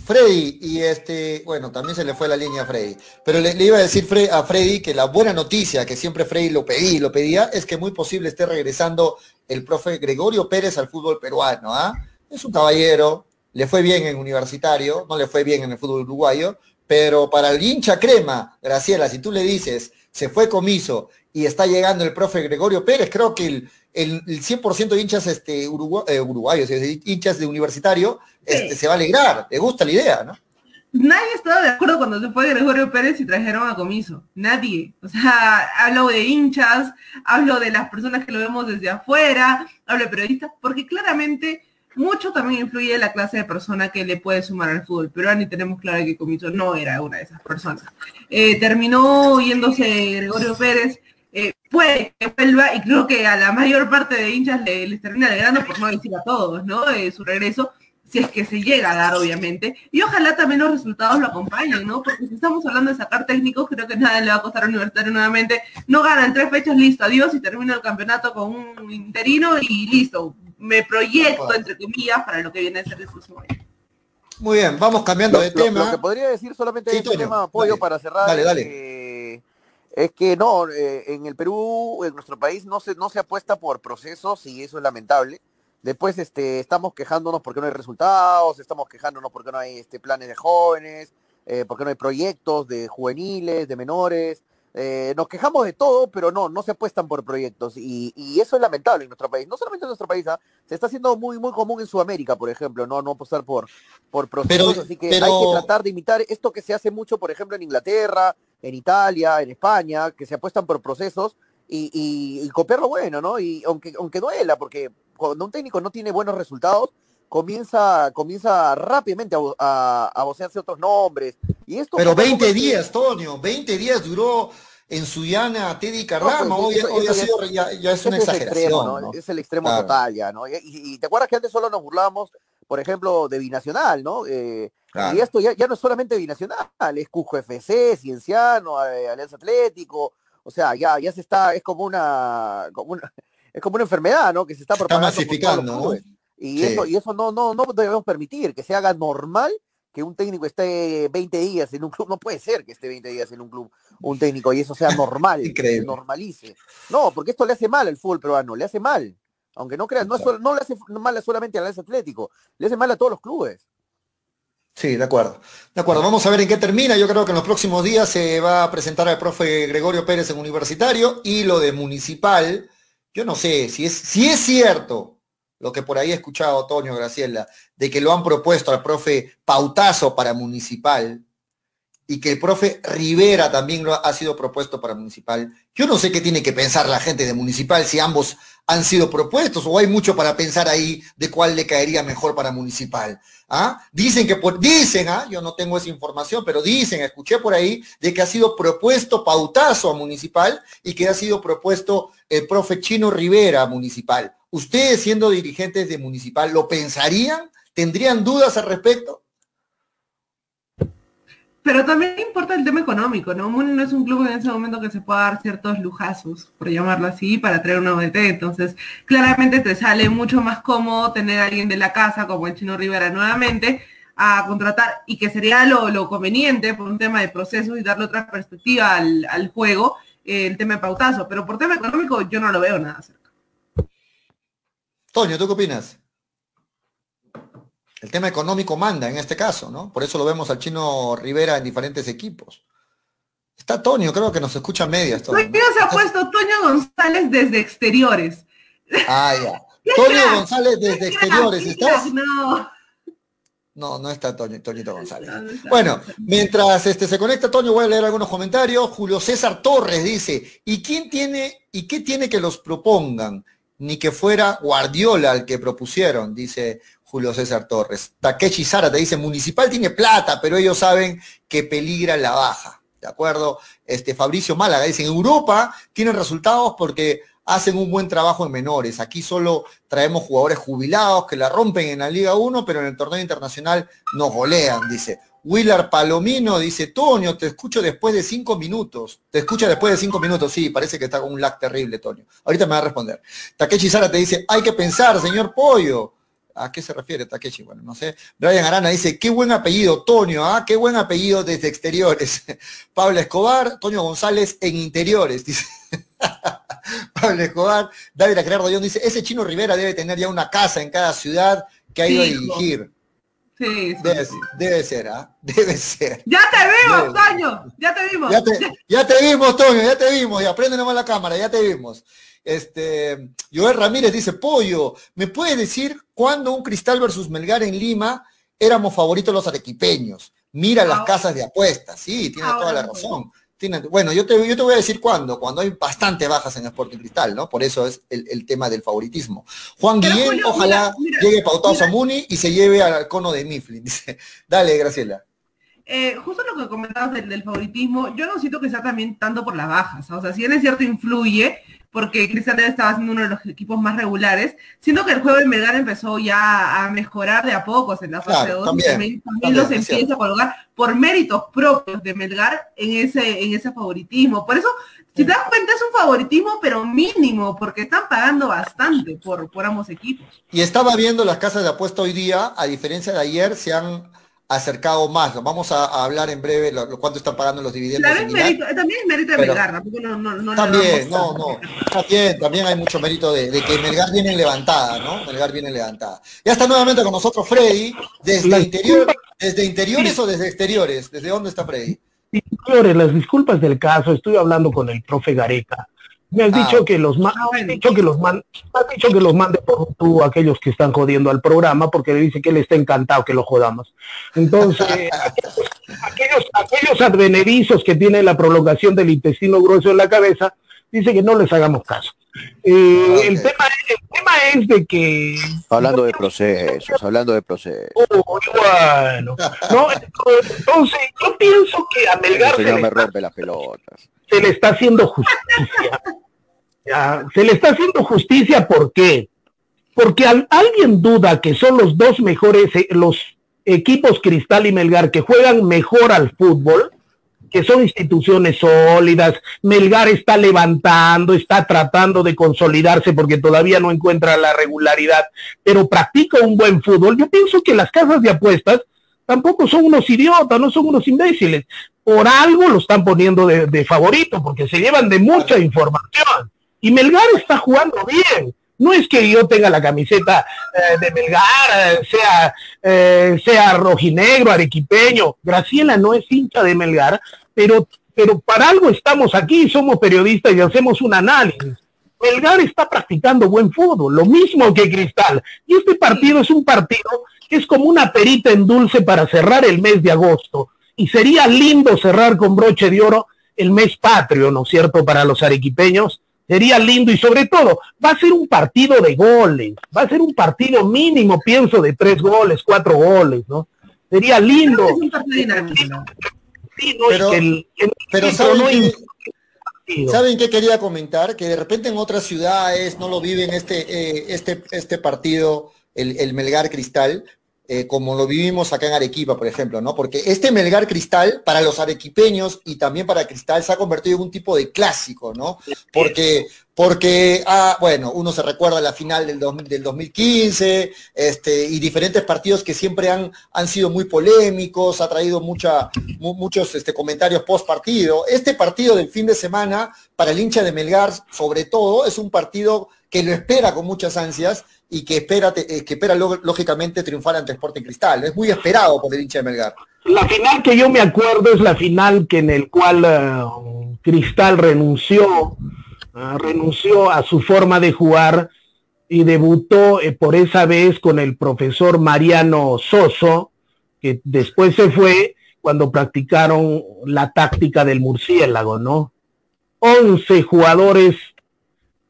Freddy, y este, bueno, también se le fue la línea a Freddy, pero le, iba a decir a Freddy que la buena noticia, que siempre Freddy lo pedí, lo pedía, es que muy posible esté regresando el profe Gregorio Pérez al fútbol peruano, ¿ah? Es un caballero, le fue bien en universitario, no le fue bien en el fútbol uruguayo, pero para el hincha crema, Graciela, si tú le dices, se fue comiso y está llegando el profe Gregorio Pérez, creo que el, el, 100% de hinchas este, eh, uruguayos, hinchas de universitario, este, se va a alegrar, le gusta la idea, ¿no? Nadie estaba de acuerdo cuando se fue Gregorio Pérez y trajeron a Comiso. Nadie. O sea, hablo de hinchas, hablo de las personas que lo vemos desde afuera, hablo de periodistas, porque claramente mucho también influye la clase de persona que le puede sumar al fútbol pero ni tenemos claro que Comiso no era una de esas personas. Eh, terminó yéndose Gregorio Pérez, eh, puede que vuelva y creo que a la mayor parte de hinchas les termina alegrando, por no decir a todos, ¿no? su regreso, si es que se llega a dar, obviamente. Y ojalá también los resultados lo acompañen, ¿no? Porque si estamos hablando de sacar técnicos, creo que nada le va a costar a Universitario nuevamente. No ganan tres fechas, listo, adiós, y termino el campeonato con un interino y listo. Me proyecto, entre comillas, para lo que viene a ser el próximo año. Muy bien, vamos cambiando de tema. Lo que podría decir solamente sí, este tema apoyo para cerrar. Dale, dale. es que no, eh, en el Perú, en nuestro país, no se, no se apuesta por procesos y eso es lamentable. Después este, estamos quejándonos porque no hay resultados, estamos quejándonos porque no hay este, planes de jóvenes, eh, porque no hay proyectos de juveniles, de menores. Eh, nos quejamos de todo, pero no, no se apuestan por proyectos. Y, eso es lamentable en nuestro país. No solamente en nuestro país, ¿ah? se está haciendo muy, muy común en Sudamérica, por ejemplo, no, no apostar por, por procesos. así que hay que tratar de imitar esto que se hace mucho, por ejemplo, en Inglaterra, en Italia, en España, que se apuestan por procesos y, y, copiar lo bueno, ¿no? Y aunque, aunque duela, porque cuando un técnico no tiene buenos resultados, comienza, comienza rápidamente a, a, vocearse otros nombres. Y esto Pero 20 días, Tonio, 20 días duró en Suyana Teddy Carrama, hoy, ya, es una exageración. Es el extremo total ya, ¿no? Y, te acuerdas que antes solo nos burlábamos, por ejemplo, de Binacional, ¿no? Eh, y esto ya, ya, no es solamente Binacional, es Cusco FC, Cienciano, eh, Alianza Atlético, o sea, ya, ya se está, es como una, como una (laughs) es como una enfermedad, ¿no? Que se está propagando. Está masificando, Y, eso, y eso no, no, no debemos permitir, que se haga normal que un técnico esté 20 días en un club. No puede ser que esté 20 días en un club un técnico y eso sea normal, (laughs) que se normalice. No, porque esto le hace mal al fútbol peruano, le hace mal. Aunque no crean, no, no le hace mal solamente al Atlético, le hace mal a todos los clubes. Sí, de acuerdo. De acuerdo, vamos a ver en qué termina. Yo creo que en los próximos días se va a presentar al profe Gregorio Pérez en Universitario y lo de Municipal yo no sé si es, si es cierto lo que por ahí he escuchado, Toño Graciela, de que lo han propuesto al profe Pautazo para municipal y que el profe Rivera también lo ha sido propuesto para municipal. Yo no sé qué tiene que pensar la gente de municipal si ambos han sido propuestos o hay mucho para pensar ahí de cuál le caería mejor para municipal. ¿Ah? Dicen que por, dicen, ¿ah? yo no tengo esa información, pero dicen, escuché por ahí, de que ha sido propuesto pautazo a municipal y que ha sido propuesto el profe Chino Rivera municipal. ¿Ustedes siendo dirigentes de municipal lo pensarían? ¿Tendrían dudas al respecto? Pero también importa el tema económico, ¿no? Muni no es un club en ese momento que se pueda dar ciertos lujazos, por llamarlo así, para traer una ODT. Entonces, claramente te sale mucho más cómodo tener a alguien de la casa, como el Chino Rivera nuevamente, a contratar, y que sería lo, conveniente por un tema de procesos y darle otra perspectiva al, al juego, el tema de pautazo, pero por tema económico yo no lo veo nada cerca. Toño, ¿tú qué opinas? El tema económico manda en este caso, ¿no? Por eso lo vemos al chino Rivera en diferentes equipos. Está Toño, creo que nos escucha medias. Toño se ha puesto Toño González desde exteriores. Ah, ya. (laughs) Toño González desde exteriores, ¿estás? No. No, no está Toño, Toñito González. Bueno, mientras este, se conecta Toño, voy a leer algunos comentarios. Julio César Torres dice, ¿y quién tiene, y qué tiene que los propongan? Ni que fuera Guardiola el que propusieron, dice Julio César Torres. Takeshi Sara te dice, Municipal tiene plata, pero ellos saben que peligra la baja. ¿De acuerdo? Este Fabricio Málaga dice, en Europa tienen resultados porque hacen un buen trabajo en menores. Aquí solo traemos jugadores jubilados que la rompen en la Liga 1, pero en el torneo internacional nos golean, dice. Willard Palomino dice, Toño, te escucho después de cinco minutos. Te escucha después de cinco minutos, sí, parece que está con un lag terrible, Toño. Ahorita me va a responder. Takechi Sara te dice, hay que pensar, señor Pollo. ¿A qué se refiere Takechi? Bueno, no sé. Brian Arana dice, qué buen apellido, Toño, ¿ah? Qué buen apellido desde exteriores. (laughs) Pablo Escobar, Toño González en interiores, dice. (laughs) Pablo Escobar, David Gerardo John dice, ese chino Rivera debe tener ya una casa en cada ciudad que ha ido a dirigir. Sí, debe, debe, ser, ¿ah? (laughs) Debe ser. Ya te vimos, Toño, ya te vimos. Ya te, ya te vimos, Toño, ya te vimos, y aprende nomás la cámara, ya te vimos. Este, Joel Ramírez dice, Pollo, ¿me puede decir cuándo un Cristal versus Melgar en Lima éramos favoritos los arequipeños? Mira las casas de apuestas, sí, tiene toda la razón. bueno, yo te, yo te voy a decir cuándo, cuando hay bastante bajas en Sporting Cristal, ¿no? Por eso es el, tema del favoritismo. Juan Guillén, ojalá llegue pautado a Muni y se lleve al cono de Mifflin. (laughs) Dice, dale, Graciela. Eh, justo lo que comentabas del, del, favoritismo, yo no siento que sea también tanto por las bajas. O sea, si bien es cierto, influye, porque Cristian estaba siendo uno de los equipos más regulares, siendo que el juego de Melgar empezó ya a mejorar de a pocos en la fase 2 y también, los empieza a colocar por méritos propios de Melgar en ese, en ese favoritismo. Por eso, si te das cuenta, es un favoritismo, pero mínimo, porque están pagando bastante por, por ambos equipos. Y estaba viendo las casas de apuesta hoy día, a diferencia de ayer, se han acercado más. Vamos a, hablar en breve lo, cuánto están pagando los dividendos. también es mérito de Melgar, no, no, no También, no, no. También, también hay mucho mérito de, que Melgar viene levantada, ¿no? Melgar viene levantada. Ya está nuevamente con nosotros Freddy, desde interior, desde interiores o desde exteriores. ¿Desde dónde está Freddy? Señores, las disculpas del caso, estoy hablando con el profe Gareca. Me has dicho que los dicho que los man, dicho que los mande por tú aquellos que están jodiendo al programa porque le dice que él está encantado que lo jodamos. Entonces, (laughs) aquellos, aquellos advenerizos que tienen la prolongación del intestino grueso en la cabeza, dice que no les hagamos caso. Eh, ah, el, tema, el tema es de que... Hablando de procesos, hablando de procesos. Oh, bueno, no, entonces yo pienso que a Melgar... El señor me rompe las pelotas. Se le está haciendo justicia se le está haciendo justicia, ¿por qué? Porque alguien duda que son los dos mejores, eh, los equipos Cristal y Melgar que juegan mejor al fútbol, que son instituciones sólidas. Melgar está levantando, está tratando de consolidarse porque todavía no encuentra la regularidad, pero practica un buen fútbol. Yo pienso que las casas de apuestas tampoco son unos idiotas, no son unos imbéciles. Por algo lo están poniendo de favorito, porque se llevan de mucha información. Y Melgar está jugando bien. No es que yo tenga la camiseta eh, de Melgar, eh, sea, eh, sea rojinegro, arequipeño. Graciela no es hincha de Melgar, pero, pero para algo estamos aquí, somos periodistas y hacemos un análisis. Melgar está practicando buen fútbol, lo mismo que Cristal. Y este partido es un partido que es como una perita en dulce para cerrar el mes de agosto. Y sería lindo cerrar con broche de oro el mes patrio, ¿no es cierto?, para los arequipeños Sería lindo y sobre todo va a ser un partido de goles, va a ser un partido mínimo, pienso, de tres goles, cuatro goles, ¿no? Sería lindo. pero, ¿saben, qué, ¿saben, qué, quería comentar? Que de repente en otras ciudades no lo viven este, eh, este, este partido, el, el Melgar Cristal, eh, como lo vivimos acá en Arequipa, por ejemplo, ¿no? Porque este Melgar Cristal, para los arequipeños y también para Cristal, se ha convertido en un tipo de clásico, ¿no? Porque, porque ah, bueno, uno se recuerda la final del, del 2015, este, y diferentes partidos que siempre han, han sido muy polémicos, ha traído mucha, muchos este, comentarios post partido. Este partido del fin de semana, para el hincha de Melgar, sobre todo, es un partido que lo espera con muchas ansias y que espera, eh, que espera lógicamente triunfar ante Sporting Cristal. Es muy esperado por el hincha de Melgar. La final que yo me acuerdo es la final que en el cual eh, Cristal renunció, eh, renunció a su forma de jugar y debutó por esa vez con el profesor Mariano Soso, que después se fue cuando practicaron la táctica del murciélago, ¿no? 11 jugadores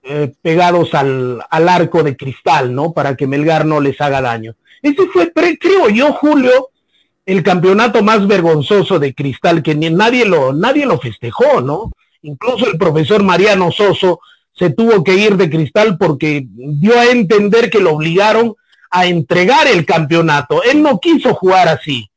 eh, pegados al, al, arco de cristal, ¿no? Para que Melgar no les haga daño. Ese fue, creo yo, Julio, el campeonato más vergonzoso de cristal, que ni, nadie, lo, nadie lo festejó, ¿no? Incluso el profesor Mariano Soso se tuvo que ir de cristal porque dio a entender que lo obligaron a entregar el campeonato. Él no quiso jugar así.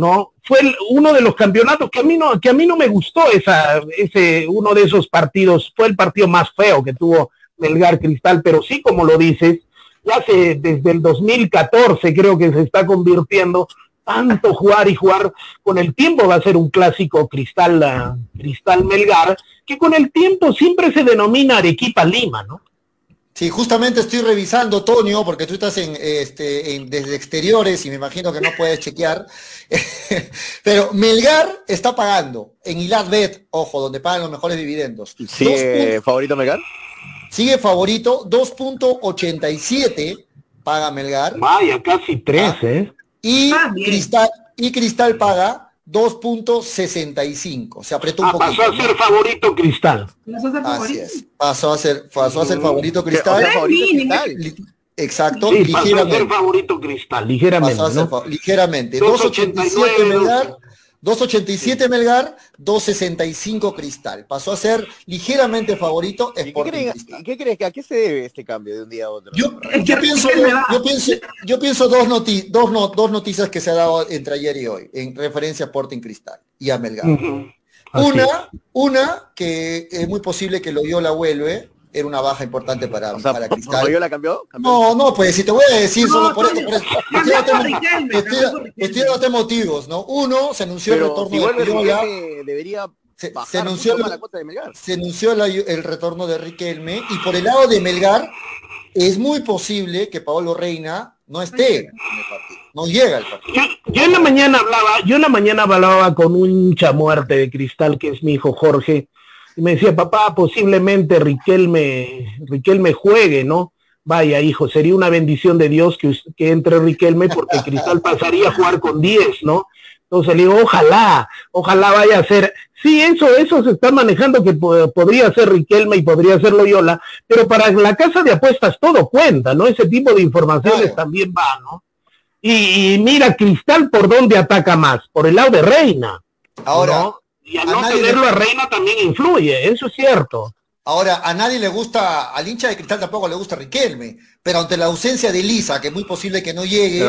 ¿No? Fue uno de los campeonatos que a mí no, que a mí no me gustó esa, ese, uno de esos partidos, fue el partido más feo que tuvo Melgar Cristal, pero sí, como lo dices, ya se, desde el 2014 creo que se está convirtiendo tanto jugar y jugar, con el tiempo va a ser un clásico Cristal, Cristal Melgar, que con el tiempo siempre se denomina Arequipa Lima, ¿no? Sí, justamente estoy revisando, Tonio, porque tú estás en, este, desde exteriores y me imagino que no puedes chequear. (laughs) Pero Melgar está pagando en Iladbet, ojo, donde pagan los mejores dividendos. ¿Sigue favorito Melgar? Sigue favorito, 2.87 paga Melgar. Vaya, casi 3, ah, ¿eh? Y, ah, Cristal, y Cristal paga 2.65. Se apretó un ah, poquito. Pasó a ser favorito Cristal. Pasó a ser favorito. Así es. Pasó a ser, pasó a ser favorito Cristal. Exacto, ligeramente. Pasó a ser favorito Cristal, ligeramente. Pasó a ser ¿no? ligeramente. 2.87 Melgar 2.87 Melgar, 2.65 Cristal. Pasó a ser ligeramente favorito ¿Y qué, crees, que a qué se debe este cambio de un día a otro? Yo, pienso, yo, pienso, dos, dos, noticias que se ha dado entre ayer y hoy en referencia a Sporting Cristal y a Melgar. Una, una que es muy posible que lo la vuelve, era una baja importante para, para Cristal. la cambió? No, no, pues si te voy a decir solo por eso, estoy dándote motivos, ¿no? Uno, se anunció el retorno de Riola. Debería se, se, anunció, la de se anunció el retorno de Riquelme y por el lado de Melgar es muy posible que Paolo Reina no esté en el partido, no llega al partido. Yo, en la mañana hablaba, yo en la mañana hablaba con un hincha muerte de cristal que es mi hijo Jorge, y me decía, papá, posiblemente Riquelme, Riquelme juegue, ¿no? Vaya, hijo, sería una bendición de Dios que, que entre Riquelme porque Cristal (laughs) pasaría a jugar con 10, ¿no? Entonces le digo, ojalá, ojalá vaya a ser. Sí, eso, eso se está manejando que podría ser Riquelme y podría ser Loyola, pero para la casa de apuestas todo cuenta, ¿no? Ese tipo de informaciones también va, ¿no? Y, mira, Cristal por dónde ataca más, por el lado de Reina. Ahora, y al no tenerlo a Reina también influye, eso es cierto. Ahora, a nadie le gusta, al hincha de cristal tampoco le gusta Riquelme, pero ante la ausencia de Lisa, que es muy posible que no llegue,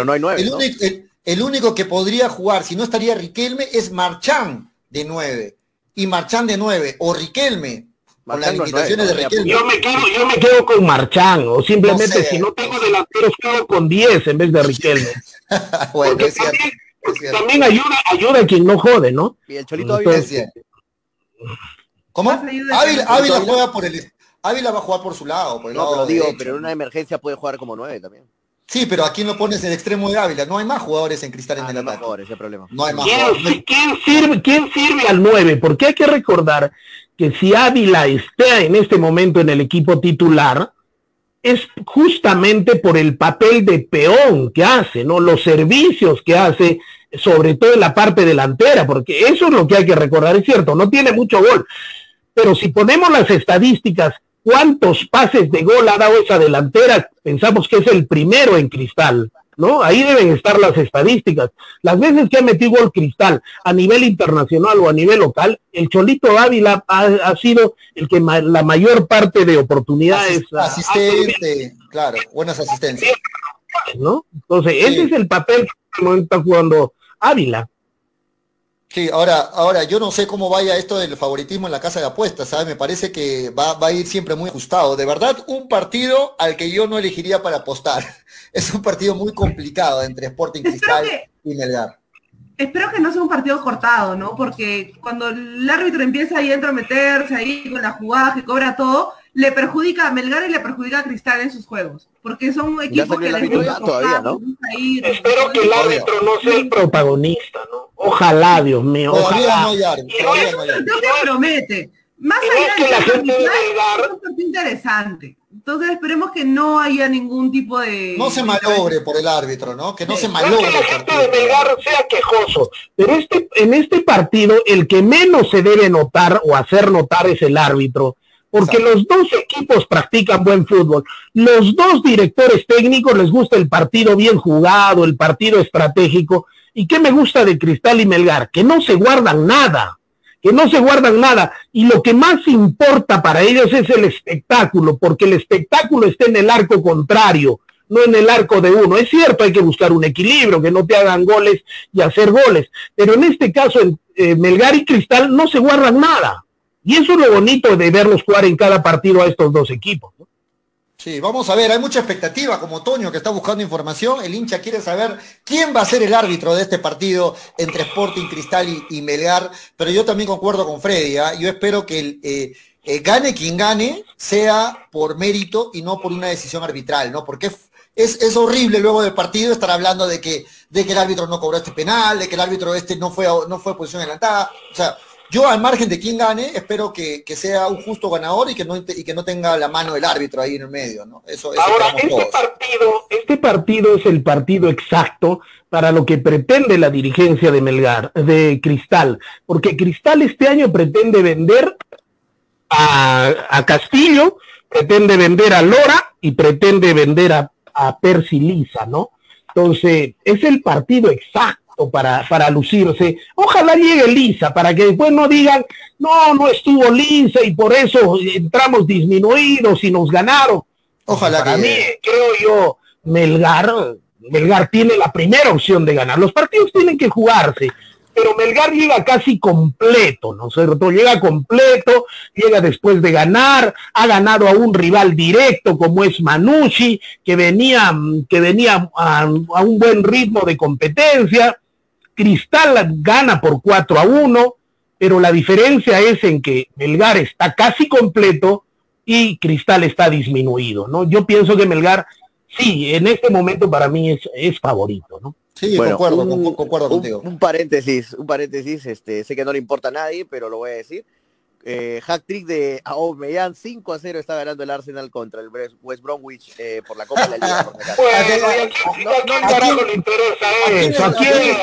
el, único, que podría jugar, si no estaría Riquelme, es Marchán de 9. Y Marchán de 9, o Riquelme, con las limitaciones de Riquelme. Yo me, quedo, yo me quedo con Marchán, o simplemente si no tengo delanteros, quedo con 10 en vez de (laughs) Riquelme. bueno, es cierto. También ayuda, ayuda a quien no jode, ¿no? Y el Cholito Ávila ¿Cómo? Ávila, juega por el... Ávila va a jugar por su lado, por el no, lado digo, pero en una emergencia puede jugar como nueve también. Sí, pero aquí no pones el extremo de Ávila. No hay más jugadores en Cristal en ah, el ataque. No, ese problema. no hay más ¿Quién, ¿quién, sirve, ¿Quién sirve al 9? Porque hay que recordar que si Ávila está en este momento en el equipo titular, es justamente por el papel de peón que hace, ¿no? Los servicios que hace, sobre todo en la parte delantera, porque eso es lo que hay que recordar, es cierto, no tiene mucho gol, pero si ponemos las estadísticas, ¿cuántos pases de gol ha dado esa delantera? Pensamos que es el primero en cristal. ¿No? Ahí deben estar las estadísticas. Las veces que ha metido el cristal a nivel internacional o a nivel local, el Cholito Ávila ha, sido el que la mayor parte de oportunidades. asistente, claro, buenas asistencias. ¿No? Entonces, ese es el papel que está jugando Ávila. Sí, ahora, ahora yo no sé cómo vaya esto del favoritismo en la casa de apuestas, ¿sabes? Me parece que va, va, a ir siempre muy ajustado. De verdad, un partido al que yo no elegiría para apostar. (laughs) Es un partido muy complicado entre Sporting Cristal y Melgar. Espero que no sea un partido cortado, ¿no? Porque cuando el árbitro empieza ahí a meterse ahí con la jugada que cobra todo, le perjudica a Melgar y le perjudica a Cristal en sus juegos, porque son equipos salió que les gusta todavía, ¿no? ir, Espero que el árbitro no sea el protagonista, ¿no? Ojalá, Dios mío, ojalá. no hay árbitro, todavía no que promete. Más no allá es que del la gente de Melgar- es un partido interesante. Entonces esperemos que no haya ningún tipo de... No se malogre por el árbitro, ¿no? Que no se No es malogre. que la el gente de Melgar sea quejoso, pero este, en este partido el que menos se debe notar o hacer notar es el árbitro, porque Exacto. los dos equipos practican buen fútbol. Los dos directores técnicos les gusta el partido bien jugado, el partido estratégico. ¿Y qué me gusta de Cristal y Melgar? Que no se guardan nada, que no se guardan nada. Y lo que más importa para ellos es el espectáculo, porque el espectáculo está en el arco contrario, no en el arco de uno. Es cierto, hay que buscar un equilibrio, que no te hagan goles y hacer goles. Pero en este caso, en, eh, Melgar y Cristal no se guardan nada. Y eso es lo bonito de verlos jugar en cada partido a estos dos equipos. Sí, vamos a ver, hay mucha expectativa, como Toño que está buscando información, el hincha quiere saber quién va a ser el árbitro de este partido entre Sporting Cristal y, Melgar, pero yo también concuerdo con Freddy, ¿ah? yo espero que el, eh, eh, gane quien gane sea por mérito y no por una decisión arbitral, ¿no? Porque es, es horrible luego del partido estar hablando de que, de que el árbitro no cobró este penal, de que el árbitro este no fue, no fue posición adelantada, o sea, yo al margen de quien gane, espero que, que sea un justo ganador y que, no, y que no tenga la mano del árbitro ahí en el medio, ¿no? Eso, eso Ahora, este todos. partido, este partido es el partido exacto para lo que pretende la dirigencia de Melgar, de Cristal, porque Cristal este año pretende vender a, a Castillo, pretende vender a Lora y pretende vender a, a Percy Lisa, ¿no? Entonces, es el partido exacto para, para lucirse. Ojalá llegue Lisa, para que después no digan, no, no estuvo Lisa y por eso entramos disminuidos y nos ganaron. Ojalá Para que mí, creo yo, Melgar, Melgar tiene la primera opción de ganar. Los partidos tienen que jugarse, pero Melgar llega casi completo, ¿no es cierto? Llega completo, llega después de ganar, ha ganado a un rival directo como es Manucci, que venía, que venía a, a un buen ritmo de competencia. Cristal gana por 4 a 1, pero la diferencia es en que Melgar está casi completo y Cristal está disminuido, ¿no? Yo pienso que Melgar, sí, en este momento para mí es, es favorito, ¿no? Sí, Bueno, concuerdo, un- con- concuerdo un, contigo. un paréntesis, un paréntesis, este, sé que no le importa a nadie, pero lo voy a decir. Eh, hack trick de Aubameyang 5 a 0 está ganando el Arsenal contra el West Bromwich eh, por la Copa de la Liga. por si acaso. Bueno, ¿A ¿y a quién- quién, no, a quién no, carajo ¿a le interesa? ¿A a quién?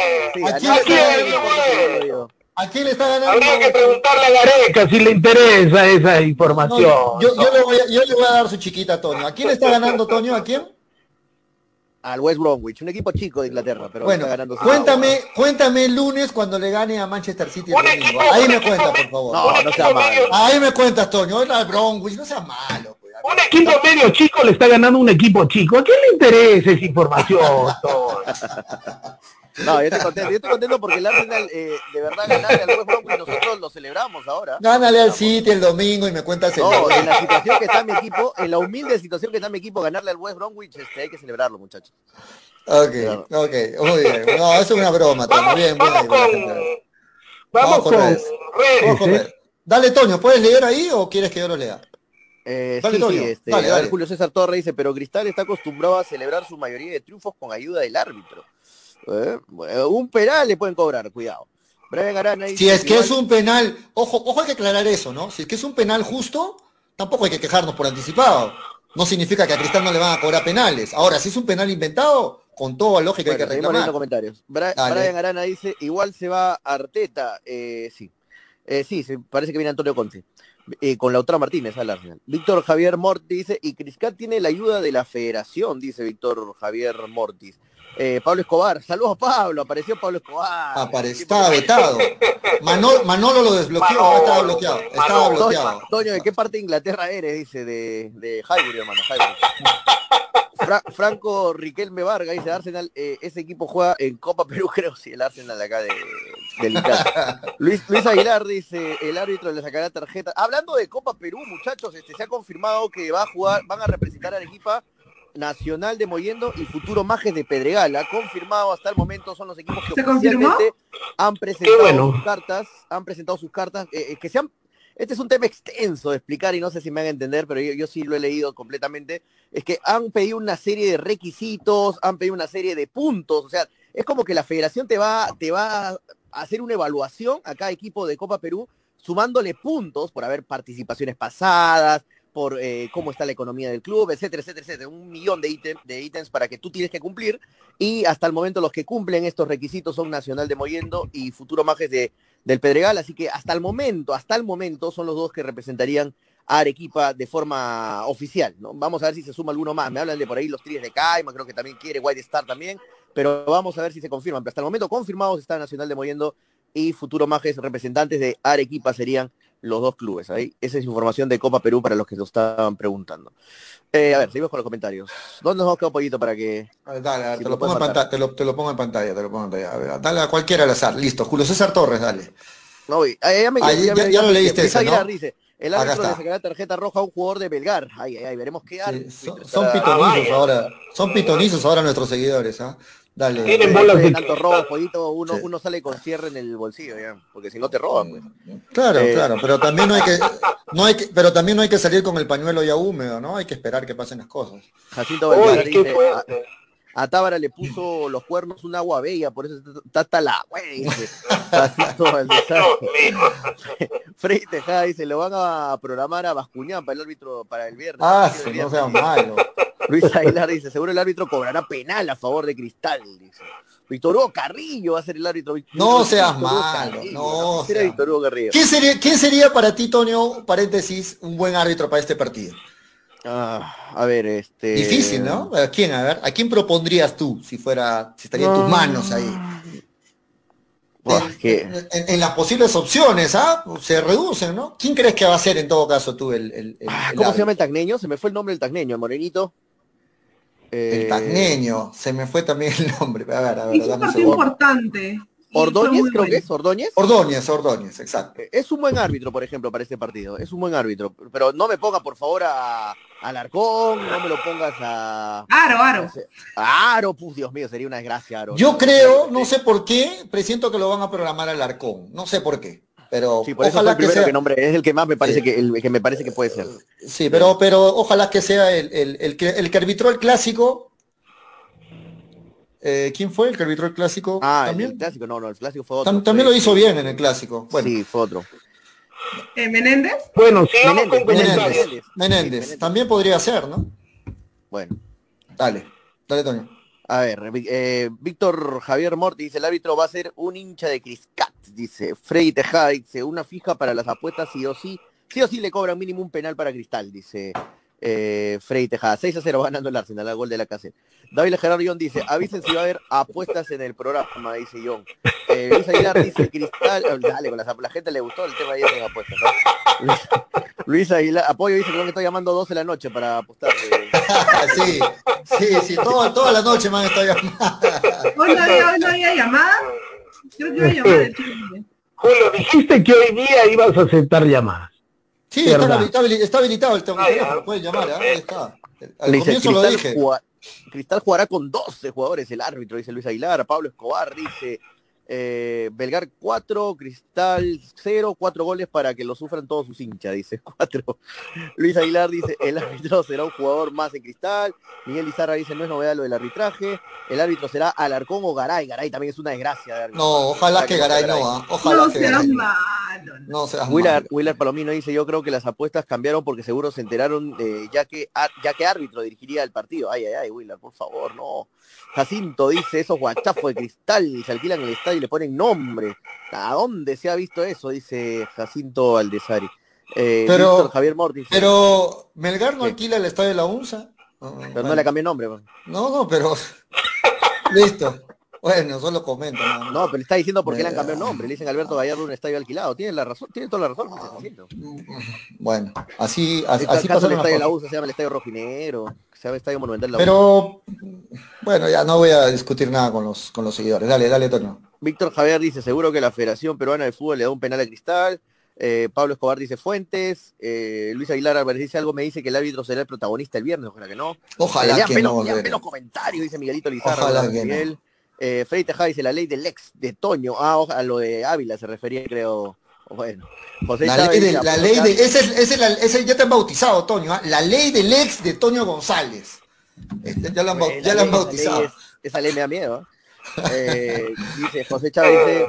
¿A quién le está ganando? Habría que preguntarle a Gareca si le interesa esa información. No, yo, yo le voy a, yo le voy a dar su chiquita a Toño. ¿A quién le está ganando Toño? ¿A quién? Al West Bromwich, un equipo chico de Inglaterra, pero Bueno, está ganando. cuéntame, cuéntame el lunes cuando le gane a Manchester City el equipo- Ahí me cuentas, por favor. No, no sea malo. Ahí me cuentas, Toño. El Bromwich, no sea malo. pues. Un equipo medio chico le está ganando un equipo chico. ¿A quién le interesa esa información? Toño? (laughs) No, yo estoy contento, yo estoy contento porque el Arsenal eh, de verdad ganarle al West Bromwich nosotros lo celebramos ahora. Gánale al City el domingo y me cuentas el No, en la situación que está mi equipo, en la humilde situación que está mi equipo, ganarle al West Bromwich, este, hay que celebrarlo, muchachos. Ok, ok, muy bien. No, eso es una broma. Vamos, Bien, bien. vamos con, vamos Vamos con con redes. redes, Vamos con redes. Dale, Toño, ¿puedes leer ahí o quieres que yo lo lea? Eh, Dale, sí, sí, este, dale, dale. Julio César Torres dice, pero Cristal está acostumbrado a celebrar su mayoría de triunfos con ayuda del árbitro. Eh, bueno, un penal le pueden cobrar, cuidado. Brian Arana dice, Si es que es un penal, ojo, ojo hay que aclarar eso, ¿no? Si es que es un penal justo, tampoco hay que quejarnos por anticipado. No significa que a Cristal no le van a cobrar penales. Ahora, si es un penal inventado, con toda lógica Bueno, hay que reclamar. comentarios. Bra- Dale. Brian Arana dice, igual se va Arteta. Eh, sí. Eh, sí, parece que viene Antonio Conte. Eh, con Lautaro Martínez al Arsenal. Víctor Javier Mortis dice, y Criscat tiene la ayuda de la federación, dice Víctor Javier Mortis. Eh, Pablo Escobar, saludos Pablo, apareció Pablo Escobar. Apare- estaba vetado. Manolo, Manolo lo desbloqueó, ahora estaba bloqueado. Estaba Manolo. bloqueado. Toño, Toño, ¿de qué parte de Inglaterra eres? Dice, de, de Highbury, hermano, Highbury. (laughs) Fra- Franco Riquelme Vargas dice, Arsenal, eh, ese equipo juega en Copa Perú, (laughs) creo, sí, el Arsenal de acá de, del. (laughs) Luis, Luis Aguilar dice, el árbitro le sacará tarjeta. Hablando de Copa Perú, muchachos, este, se ha confirmado que va a jugar, van a representar a Arequipa Nacional de Moyendo y Futuro Majes de Pedregal. Ha confirmado hasta el momento, son los equipos que oficialmente han presentado bueno. sus cartas, han presentado sus cartas, eh, eh, que se han este es un tema extenso de explicar y no sé si me van a entender, pero yo, sí lo he leído completamente, es que han pedido una serie de requisitos, han pedido una serie de puntos, o sea, es como que la federación te va, te va a hacer una evaluación a cada equipo de Copa Perú, sumándole puntos por haber participaciones pasadas, por eh, cómo está la economía del club, etcétera, etcétera, etcétera. Un millón de, ítem- ítems para que tú tienes que cumplir. Y hasta el momento los que cumplen estos requisitos son Nacional de Moyendo y Futuro Majes de, del Pedregal. Así que hasta el momento, hasta el momento son los dos que representarían a Arequipa de forma oficial. ¿no? Vamos a ver si se suma alguno más. Me hablan de por ahí los Tríes de Caima, creo que también quiere White Star también. Pero vamos a ver si se confirman. Pero hasta el momento confirmados está Nacional de Moyendo y Futuro Majes, representantes de Arequipa serían los dos clubes. Ahí, esa es información de Copa Perú para los que lo estaban preguntando. Eh, a ver, seguimos con los comentarios. ¿Dónde nos quedó pollito para que... A ver, Dale, a ver, Si te, lo pongo en pantalla, te, lo, te lo pongo en pantalla, te lo pongo en pantalla. A ver, dale a cualquiera al azar. Listo. Julio César Torres, dale. No, ah, ya, me- Ah, ya- me- ya lo leíste el árbitro le sacará tarjeta roja a un jugador de Belgar. Ay, ay, ay, veremos qué Sí, son, pitonizos ahora. Son pitonizos ahora nuestros seguidores, ¿ah? Dale. Tienen eh, bolas de tanto robo, pollito, uno, Sí. uno sale con cierre en el bolsillo ya, porque si no te roban, pues. Claro, Eh, claro, pero también no hay que, (laughs) no hay que, pero también no hay que salir con el pañuelo ya húmedo, ¿no? Hay que esperar que pasen las cosas. Jacinto Oye, Valverde ¿qué dice, fue? A, Tábara le puso los cuernos un agua bella, por eso está hasta la. (laughs) Frey Tejada dice, lo van a programar a Bascuñán para el árbitro para el viernes. Ah, el no seas malo. Luis Aguilar dice, seguro el árbitro cobrará penal a favor de Cristal, dice. Víctor Hugo Carrillo va a ser el árbitro. No Víctor seas malo, Carrillo, no seas- Hugo Carrillo. ¿Quién sería, quién sería para ti, Tonio, paréntesis, un buen árbitro para este partido? Ah, a ver, este... Difícil, ¿no? ¿A quién? A ver, ¿a quién propondrías tú si fuera, si estaría en tus manos ahí? En, que- en- en las posibles opciones, ¿ah? Se reducen, ¿no? ¿Quién crees que va a ser en todo caso tú el, el, el- Ah, el ¿Cómo se llama el tagneño? Se me fue el nombre del tagneño, el morenito. Eh, El tagneño, se me fue también el nombre. A ver, a ver, un dame partido importante. Ordóñez, creo que es, Ordóñez. Ordóñez, Ordóñez, exacto. Eh, Es un buen árbitro, por ejemplo, para este partido. Es un buen árbitro. Pero no me ponga, por favor, a Alarcón, no me lo pongas a... Aro, aro. a Aro, pues, Dios mío, sería una desgracia, Aro. Yo creo, no sé por qué, presiento que lo van a programar al Arcón. No sé por qué. Pero Sí, por eso fue ojalá el que primero sea. que nombre, es el que más me parece Sí. que, el que me parece que puede ser. Sí, pero, pero ojalá que sea el, el, el que, el que arbitró el clásico. Eh, ¿Quién fue el que arbitró el clásico? Ah, el- ¿También? el clásico, no, no, el clásico fue otro. Tam- también fue- lo hizo bien en el clásico. Bueno, Sí, fue otro. Eh, Menéndez. Bueno, sigamos Menéndez, con Menéndez. comentarios. Menéndez. Sí, Menéndez. Menéndez. También podría ser, ¿no? Bueno. Dale, dale, Toño. A ver, eh, Víctor Javier Morti dice, el árbitro va a ser un hincha de Criscat, dice. Freddy Tejada dice, una fija para las apuestas sí o sí. Sí o sí le cobran mínimo un penal para Cristal, dice eh, Freddy Tejada. 6 a 0 ganando el Arsenal, al gol de la casa. David Gerardo John dice, avisen si va a haber apuestas en el programa, dice John. Eh, Luis Aguilar dice, Cristal, eh, dale, con las, la gente le gustó el tema de las apuestas, ¿no? Luis, Luis Aguilar, apoyo dice que me está llamando 12 de la noche para apostar. eh. (laughs) sí, sí, sí, todo- toda la noche me han estado llamando. Hoy no había, hoy no había llamada. Creo que iba a llamar el chico. Julio, dijiste que hoy día ibas a aceptar llamadas. Sí, está, habilitado, está habilitado el teléfono, pueden llamar, ¿ah? Ahí está. Al comienzo lo dije. Cristal jugará con 12 jugadores, el árbitro, dice Luis Aguilar, Pablo Escobar, dice eh, Belgar 4, Cristal 0, 4 goles para que lo sufran todos sus hinchas, dice (laughs) 4. Luis Aguilar dice, el árbitro (laughs) será un jugador más en Cristal. Miguel Lizarra dice, no es novedad lo del arbitraje. El árbitro será Alarcón o Garay. Garay también es una desgracia. de árbitro. No, ojalá que Garay no, ¿ah? Ojalá No que seas Garay no. malo. No seas Willard, malo. Willard Palomino dice, yo creo que las apuestas cambiaron porque seguro se enteraron eh, ya que ya que árbitro dirigiría el partido. Ay, ay, ay, Willard, por favor, no. Jacinto dice, esos guachafos de cristal se alquilan el estadio y le ponen nombre. ¿A dónde se ha visto eso? Dice Jacinto Aldesari. Eh, Pero- Víctor Javier Mortis. Pero Melgar no ¿Qué? alquila el estadio de la UNSA. No, Pero no le cambié nombre. man. No, no, pero (laughs) listo. Bueno, solo comento. No, No, pero está diciendo por qué le han cambiado el nombre. Le dicen Alberto Gallardo un estadio alquilado. Tiene la razón, tiene toda la razón. Bueno, así, así, así pasaron el estadio de la. USA se llama el Estadio Rojinegro, se llama Estadio Monumental de la. Pero bueno, ya no voy a discutir nada con los con los seguidores. Dale, dale, Toño. Víctor Javier dice, seguro que la Federación Peruana de Fútbol le da un penal a Cristal. Eh, Pablo Escobar dice Fuentes. Eh, Luis Aguilar Álvarez dice algo, me dice que el árbitro será el protagonista el viernes, ojalá que no. Ojalá Eh, que menos- no. lean comentarios, dice Miguelito Lizarra. Ojalá ¿verdad, que no. Eh, Freddy Tejada dice la ley del ex de Toño. Ah, a lo de Ávila se refería, creo. Bueno, José La Chávez ley de, la "Apuesto ley de, ese, es- ese es la- ese ya te han bautizado, Toño, ¿ah? la ley del ex de Toño González. Este, ya lo han, Bueno, ya bautizado. esa ley es- esa ley me da miedo. ¿eh? Eh, dice José Chávez, dice,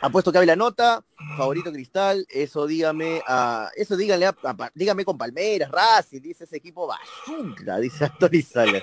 apuesto que la nota, favorito Cristal, eso dígame a, eso díganle a, a- dígame con Palmeiras, Racing, dice ese equipo basura, dice Anthony Salas.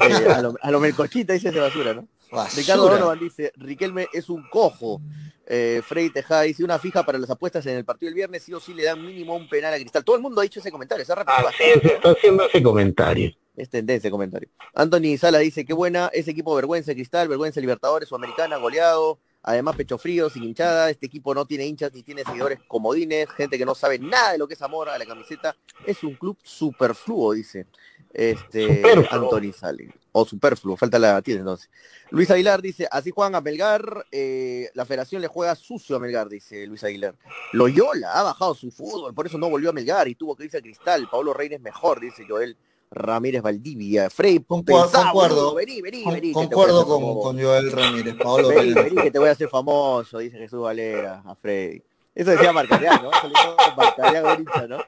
Eh, a, lo, a lo melcochita dice ese basura, ¿no? Basura. Ricardo Donovan dice, Riquelme es un cojo. Eh, Freddy Tejada dice, una fija para las apuestas en el partido del viernes, sí o sí le dan mínimo un penal a Cristal. Todo el mundo ha dicho ese comentario, se ha repetido Así es, está haciendo ese comentario. es tendencia el comentario. Anthony Sala dice, qué buena, ese equipo vergüenza de Cristal, vergüenza de Libertadores, Sudamericana, goleado, además pecho frío, sin hinchada, este equipo no tiene hinchas ni tiene seguidores comodines, gente que no sabe nada de lo que es amor a la camiseta, es un club superfluo, dice este Superfluo. Anthony Sale, o superfluo, falta la tiene entonces. Luis Aguilar dice, así juegan a Melgar, eh, la federación le juega sucio a Melgar, dice Luis Aguilar. Loyola ha bajado su fútbol, por eso no volvió a Melgar y tuvo que irse a Cristal. Pablo Reines mejor, dice Joel Ramírez Valdivia. Frey, concuerdo. vení, vení, Con- vení. concuerdo con, con Joel Ramírez, Paolo Vení, vení, que te voy a hacer famoso, dice Jesús Valera a Freddy. Eso decía Marcarián, ¿no? Eso Marcarián ¿no?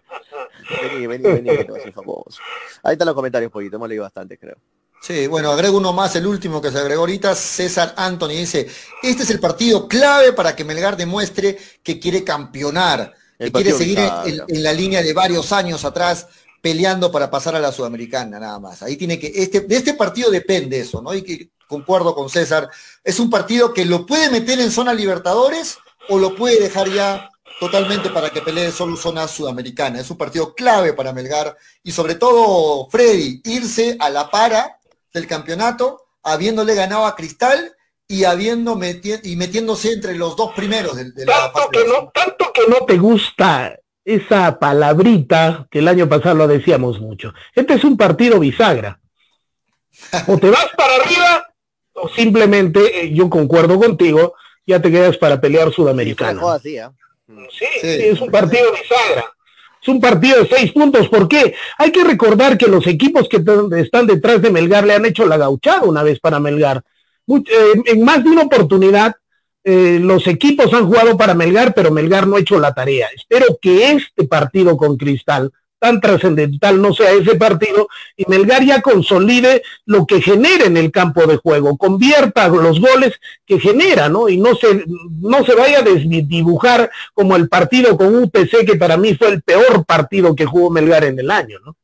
Vení, vení, vení, que te voy a famoso. Ahí están los comentarios, poquito, hemos leído bastante, creo. Sí, bueno, agrego uno más, el último que se agregó ahorita, César Anthony dice, este es el partido clave para que Melgar demuestre que quiere campeonar, que quiere seguir en, en la línea de varios años atrás peleando para pasar a la Sudamericana, nada más. Ahí tiene que, este, de este partido depende eso, ¿no? Y que concuerdo con César, es un partido que lo puede meter en zona Libertadores o lo puede dejar ya totalmente para que pelee solo zona sudamericana. Es un partido clave para Melgar y sobre todo Freddy, irse a la para del campeonato, habiéndole ganado a Cristal y habiendo meti- y metiéndose entre los dos primeros de, de la Tanto fase que, de no, tanto que no te gusta esa palabrita que el año pasado lo decíamos mucho. Este es un partido bisagra. O te vas (laughs) para arriba o simplemente, eh, yo concuerdo contigo, ya te quedas para pelear sudamericana. joda así, ¿ah? Sí, Sí. sí, es un partido bisagra. Es un partido de seis puntos. ¿Por qué? Hay que recordar que los equipos que están detrás de Melgar le han hecho la gauchada una vez para Melgar. Eh, en más de una oportunidad, eh, los equipos han jugado para Melgar, pero Melgar no ha hecho la tarea. Espero que este partido con Cristal, tan trascendental, no sea ese partido y Melgar ya consolide lo que genera en el campo de juego, convierta los goles que genera, ¿no? Y no se, no se vaya a desdibujar como el partido con UPC, que para mí fue el peor partido que jugó Melgar en el año, ¿no?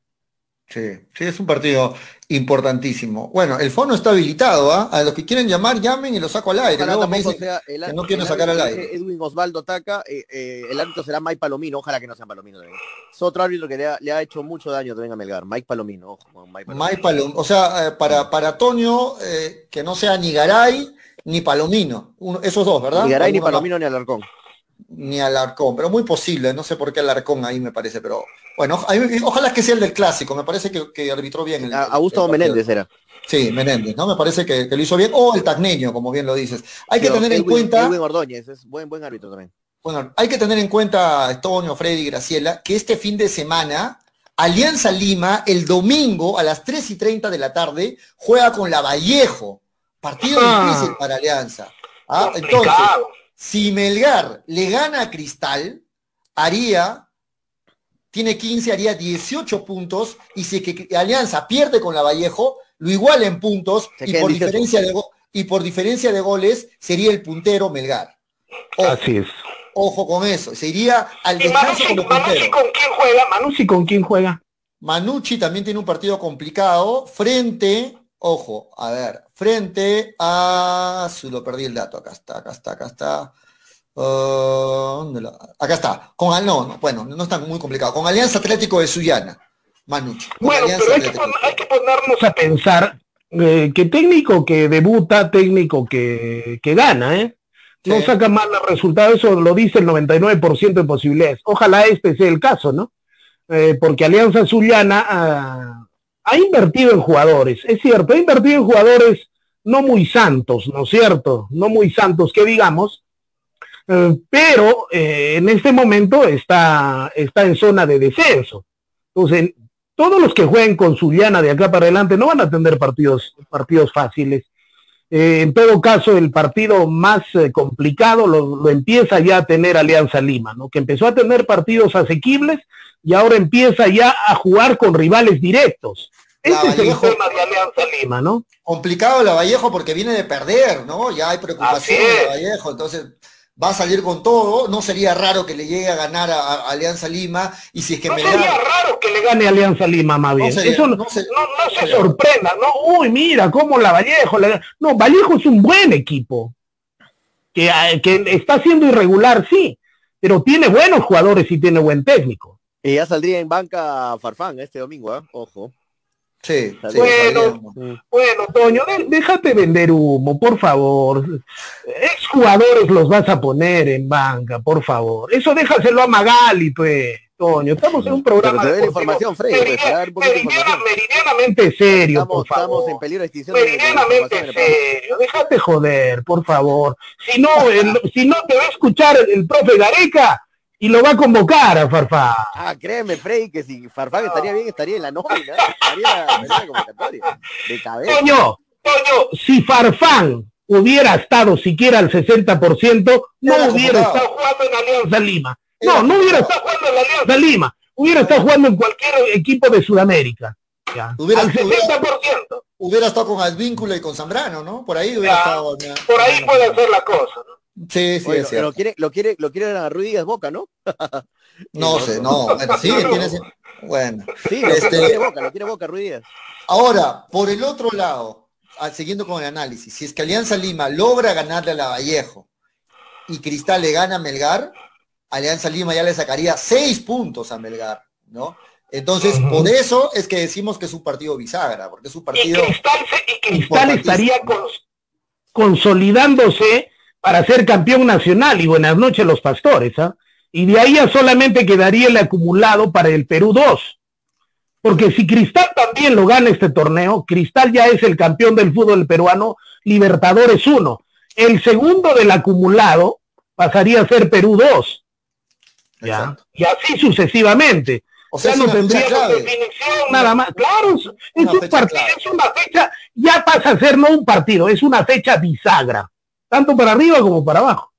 Sí, sí, es un partido importantísimo. Bueno, el fono está habilitado, ¿ah? A los que quieren llamar, llamen y lo saco al aire. Ojalá Luego me tampoco dicen sea el que no el quieren sacar al aire. Edwin Osvaldo Taca, eh, eh, el árbitro será Mike Palomino, ojalá que no sea Palomino también. Es otro árbitro que le ha, le ha hecho mucho daño también a Melgar, Mike Palomino, ojo con Mike Palomino. Mike Palom- o sea, eh, para, para Toño, eh, que no sea ni Garay ni Palomino. Uno- esos dos, ¿verdad? Ni Garay, ni Alguno. Palomino, ni Alarcón. Ni Alarcón, pero muy posible, no sé por qué Alarcón ahí me parece, pero bueno, ojalá que sea el del clásico, me parece que, que arbitró bien. el- A, el- a Gustavo. Menéndez era. Sí, Menéndez, ¿no? Me parece que, que lo hizo bien, o el Tacneño, como bien lo dices. Hay que tener en cuenta, Edwin Ordóñez, es buen, buen árbitro también. bueno, hay que tener en cuenta, Toño, Freddy y Graciela, que este fin de semana, Alianza Lima, el domingo a las 3 y 30 de la tarde, juega con la Vallejo. Partido Ah. difícil para Alianza. ¿ah? Entonces, Complicado. Si Melgar le gana a Cristal, haría, tiene 15, haría 18 puntos, y si que Alianza pierde con la Vallejo, lo iguala en puntos, y por, 18. diferencia de go- y por diferencia de goles sería el puntero Melgar. Ojo, Así es. ojo con eso, se iría al ¿Y descanso Manucci, como Manucci puntero. con quién juega? Manucci con quién juega? Manucci también tiene un partido complicado frente, ojo, a ver, frente a, si lo perdí el dato, acá está, acá está, acá está. Ah, ¿dónde lo- acá está, con Al- no, no, bueno, no está muy complicado, con Alianza Atlético de Sullana, Manucci. Bueno, Alianza pero hay que, Atlético. pon- hay que ponernos a pensar eh, que técnico que debuta, técnico que, que gana, ¿eh? No Sí. saca mal el resultado, eso lo dice el 99% de posibilidades. Ojalá este sea el caso, ¿no? Eh, porque Alianza Zuliana ah, ha invertido en jugadores, es cierto, ha invertido en jugadores no muy santos, ¿no es cierto? No muy santos que digamos, eh, pero eh, en este momento está, está en zona de descenso. Entonces, todos los que jueguen con Zuliana de acá para adelante no van a tener partidos, partidos fáciles. Eh, en todo caso, el partido más complicado lo, lo, empieza ya a tener Alianza Lima, ¿no? Que empezó a tener partidos asequibles y ahora empieza ya a jugar con rivales directos. Ese es el tema de Alianza Lima, ¿no? Complicado la Vallejo porque viene de perder, ¿no? Ya hay preocupación de Vallejo, entonces va a salir con todo, no sería raro que le llegue a ganar a, a Alianza Lima, y si es que no me sería raro que le gane a Alianza Lima, más bien. No sería, Eso no, no, se, no, se sorprenda, ¿no? Uy, mira, cómo la Vallejo. Le... No, Vallejo es un buen equipo, que, que está siendo irregular, sí, pero tiene buenos jugadores y tiene buen técnico. Y ya saldría en banca Farfán este domingo, ¿eh? Ojo. Sí, sí, bueno, bueno, Toño, déjate vender humo, por favor. Ex jugadores los vas a poner en banca, por favor. Eso déjaselo a Magali, pues, Toño. Estamos en un programa te doy información, Freddy, meridian, pues, dar de meridianamente serio, estamos, por favor. Estamos en peligro de extinción. Meridianamente de serio, déjate joder, por favor. Si no, el, si no te va a escuchar el profe Gareca, y lo va a convocar a Farfán. Ah, créeme, Freddy, que si Farfán estaría bien, estaría en la nómina, estaría en la (laughs) convocatoria. De cabeza. Toño, Toño, si Farfán hubiera estado siquiera al 60%, no Era hubiera estado jugando en Alianza Lima. No, no hubiera estado jugando en Alianza Lima. Hubiera estado jugando en cualquier equipo de Sudamérica. Ya. Hubiera- al 60%. Hubiera estado con Advíncula y con Zambrano, ¿no? Por ahí hubiera Ya, estado. Por ahí puede ser la cosa. ¿no? Sí, sí, Oye, es lo, cierto. lo quiere, lo quiere, lo quiere a Ruiz Díaz Boca, ¿no? (laughs) No sé, no, bueno, sí, (laughs) tiene ese- Bueno, Sí, lo, Este- lo quiere Boca, lo quiere Boca, Ruiz Díaz. ahora, por el otro lado, ah, siguiendo con el análisis, si es que Alianza Lima logra ganarle a la Vallejo y Cristal le gana a Melgar, Alianza Lima ya le sacaría seis puntos a Melgar, ¿no? Entonces, por eso es que decimos que es un partido bisagra, porque es un Y partido Cristal, se- y Cristal estaría cons- consolidándose para ser campeón nacional. Y buenas noches los pastores. ¿ah? Y de ahí ya solamente quedaría el acumulado para el Perú 2. Porque si Cristal también lo gana este torneo, Cristal ya es el campeón del fútbol peruano, Libertadores 1. El segundo del acumulado pasaría a ser Perú 2. ¿ya? Y así sucesivamente. O sea, ya no clave. definición, nada más. Claro, es, Una un partido, clave. es una fecha, ya pasa a ser no un partido, es una fecha bisagra, tanto para arriba como para abajo.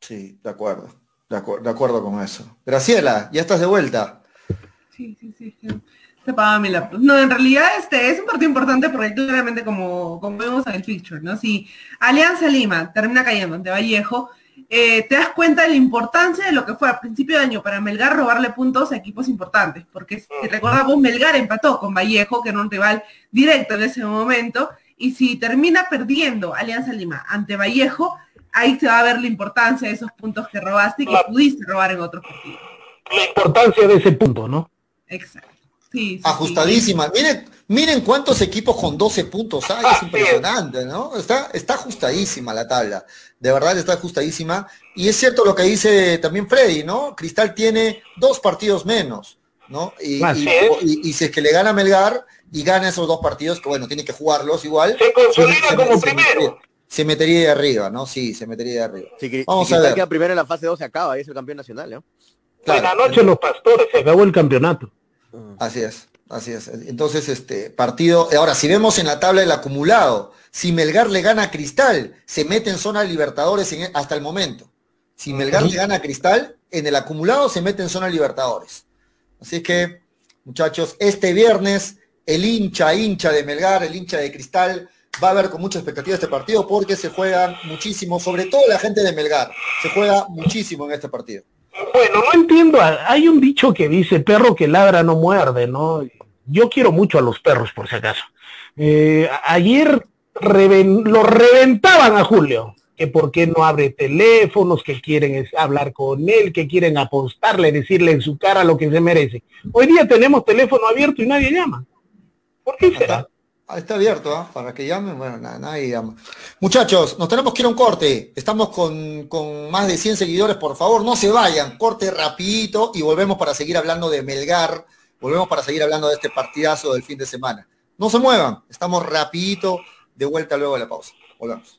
Sí, de acuerdo, de, acuerdo, de acuerdo con eso. Graciela, ya estás de vuelta. Sí, sí, sí. sí. Se apagaba mi laptop. No, en realidad este es un partido importante porque claramente como, como vemos en el picture, ¿no? Si Alianza Lima termina cayendo ante Vallejo, eh, te das cuenta de la importancia de lo que fue a principio de año para Melgar robarle puntos a equipos importantes, porque si recordamos, Melgar empató con Vallejo, que era un rival directo en ese momento, y si termina perdiendo Alianza Lima ante Vallejo, ahí se va a ver la importancia de esos puntos que robaste y que pudiste robar en otros partidos. La importancia de ese punto, ¿no? Exacto. Sí, sí, Ajustadísima. Miren, miren cuántos equipos con 12 puntos hay, es impresionante, ¿no? Está, está ajustadísima la tabla. De verdad está ajustadísima. Y es cierto lo que dice también Freddy, ¿no? Cristal tiene dos partidos menos, ¿no? Y, y- y- y si es que le gana a Melgar y gana esos dos partidos, que bueno, tiene que jugarlos igual. Se consolida se- como se primero. metería- se metería de arriba, ¿no? Sí, se metería de arriba. Si, Vamos si a ver. queda primero en la fase 2 se acaba, y es el campeón nacional, ¿no? Claro. Buenas noches los pastores, se acabó el campeonato. Así es, así es. Entonces, este partido, ahora, si vemos en la tabla del acumulado, si Melgar le gana a Cristal, se mete en zona Libertadores en- hasta el momento. Si Melgar le gana a Cristal, en el acumulado se mete en zona Libertadores. Así que, muchachos, este viernes, el hincha, hincha de Melgar, el hincha de Cristal, va a ver con mucha expectativa este partido porque se juega muchísimo, sobre todo la gente de Melgar, se juega muchísimo en este partido. Bueno, no entiendo, hay un dicho que dice perro que ladra no muerde, ¿no? Yo quiero mucho a los perros, por si acaso. Eh, ayer lo reventaban a Julio, que por qué no abre teléfonos, que quieren hablar con él, que quieren apostarle, decirle en su cara lo que se merece. Hoy día tenemos teléfono abierto y nadie llama. Ah, está abierto, ¿ah? Para que llamen, bueno, nada, nadie llama. Muchachos, nos tenemos que ir a un corte. Estamos con, con más de 100 seguidores, por favor, no se vayan. Corte rapidito y volvemos para seguir hablando de Melgar. Volvemos para seguir hablando de este partidazo del fin de semana. No se muevan, estamos rapidito de vuelta luego de la pausa. Volvemos.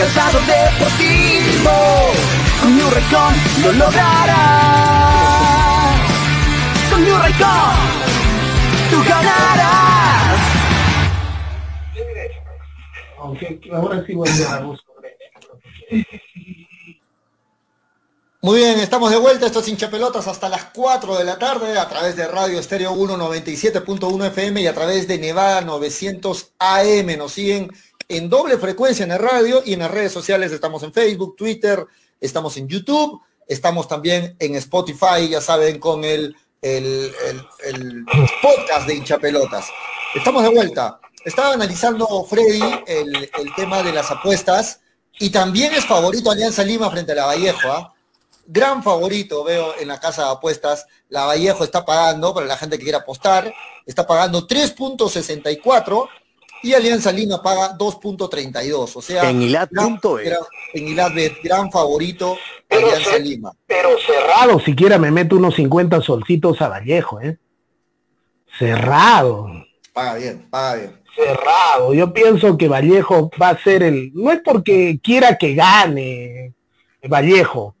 Calzado deportivo, con New Raycon lo lograrás. Con New Raycon, tú ganarás. Aunque ahora sí voy a gusto. Muy bien, estamos de vuelta, esto es hinchapelotas hasta las 4 de la tarde a través de Radio Estéreo 197.1 FM y a través de Nevada 900 AM. Nos siguen en doble frecuencia en el radio y en las redes sociales estamos en Facebook, Twitter, estamos en YouTube, estamos también en Spotify, ya saben, con el, el, el- podcast de hinchapelotas. Estamos de vuelta. Estaba analizando Freddy el, el tema de las apuestas y también es favorito Alianza Lima frente a la Vallejo. ¿ah? gran favorito, veo en la casa de apuestas. La Vallejo está pagando, para la gente que quiera apostar, está pagando 3.64 y Alianza Lima paga 2.32. O sea, En Ilat gran- punto es. gran- en Ilatbet, gran favorito Alianza Lima. Pero cerrado, siquiera me meto unos 50 solcitos a Vallejo, ¿eh? Cerrado, Paga bien, paga bien. cerrado. Yo pienso que Vallejo va a ser el, no es porque quiera que gane Vallejo,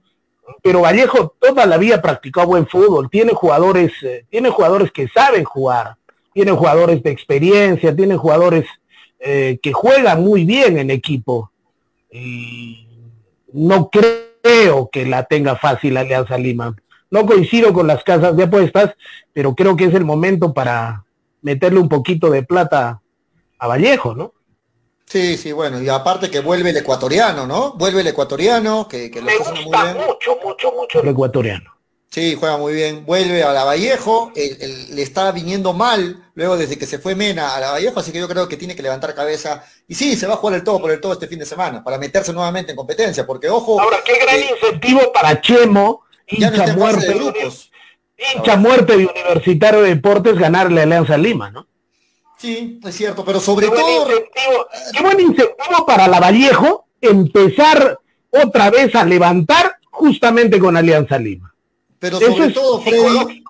pero Vallejo toda la vida practicó buen fútbol, tiene jugadores, eh, tiene jugadores que saben jugar, tiene jugadores de experiencia, tiene jugadores eh, que juegan muy bien en equipo. Y no creo que la tenga fácil Alianza Lima. No coincido con las casas de apuestas, pero creo que es el momento para meterle un poquito de plata a Vallejo, ¿no? Sí, sí, bueno, y aparte que vuelve el ecuatoriano, ¿no? Vuelve el ecuatoriano, que, que lo Me gusta muy bien. mucho, mucho, mucho el ecuatoriano. Sí, juega muy bien. Vuelve a la Vallejo, el- el- le está viniendo mal luego desde que se fue Mena a la Vallejo, así que yo creo que tiene que levantar cabeza. Y sí, se va a jugar el todo por el todo este fin de semana, para meterse nuevamente en competencia, porque ojo, Ahora, qué gran eh, incentivo para Chemo, ya no hincha en fase de muerte, grupos. hincha muerte de Universitario de Deportes, ganarle a Alianza Lima, ¿no? Sí, es cierto, pero sobre Qué todo, qué buen incentivo para la Vallejo empezar otra vez a levantar justamente con Alianza Lima. Pero sobre es todo, Freddy,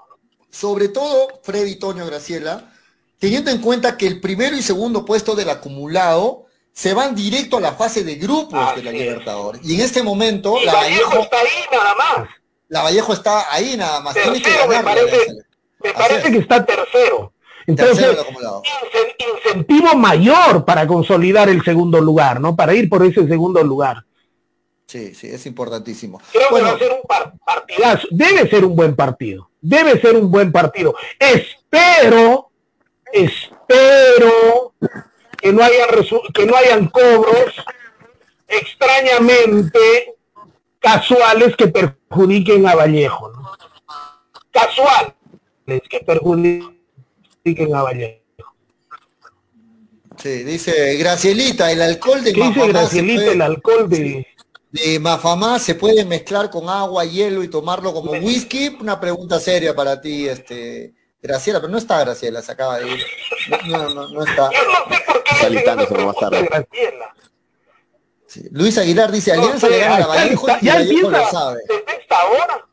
sobre todo, Freddy, Toño, Graciela, teniendo en cuenta que el primero y segundo puesto del acumulado se van directo a la fase de grupos de la Libertadores. Y en este momento, Y la Vallejo Vallejo, está ahí nada más. la Vallejo está ahí nada más. Tiene que Tercero, me parece, me parece que está tercero. Entonces, incentivo mayor para consolidar el segundo lugar, ¿no? Para ir por ese segundo lugar. Sí, sí, es importantísimo. Creo que va a ser un par- partidazo. Debe ser un buen partido. Debe ser un buen partido. Espero, espero que no hayan que no hayan cobros extrañamente casuales que perjudiquen a Vallejo. ¿no? Casuales que perjudiquen a Vallejo. sí, dice Gracielita, el alcohol de ¿Qué dice Gracielita, puede- el alcohol de... de Mafamá se puede mezclar con agua, hielo y tomarlo como whisky? Una pregunta seria para ti, este, Graciela, pero no está Graciela, se acaba de ir. No, no, no, no está. Yo no sé por qué Está listándose más tarde. Graciela. Sí. Luis Aguilar dice, Alianza le gana a la Vallejo está- y ya Vallejo lo sabe. desde esta hora.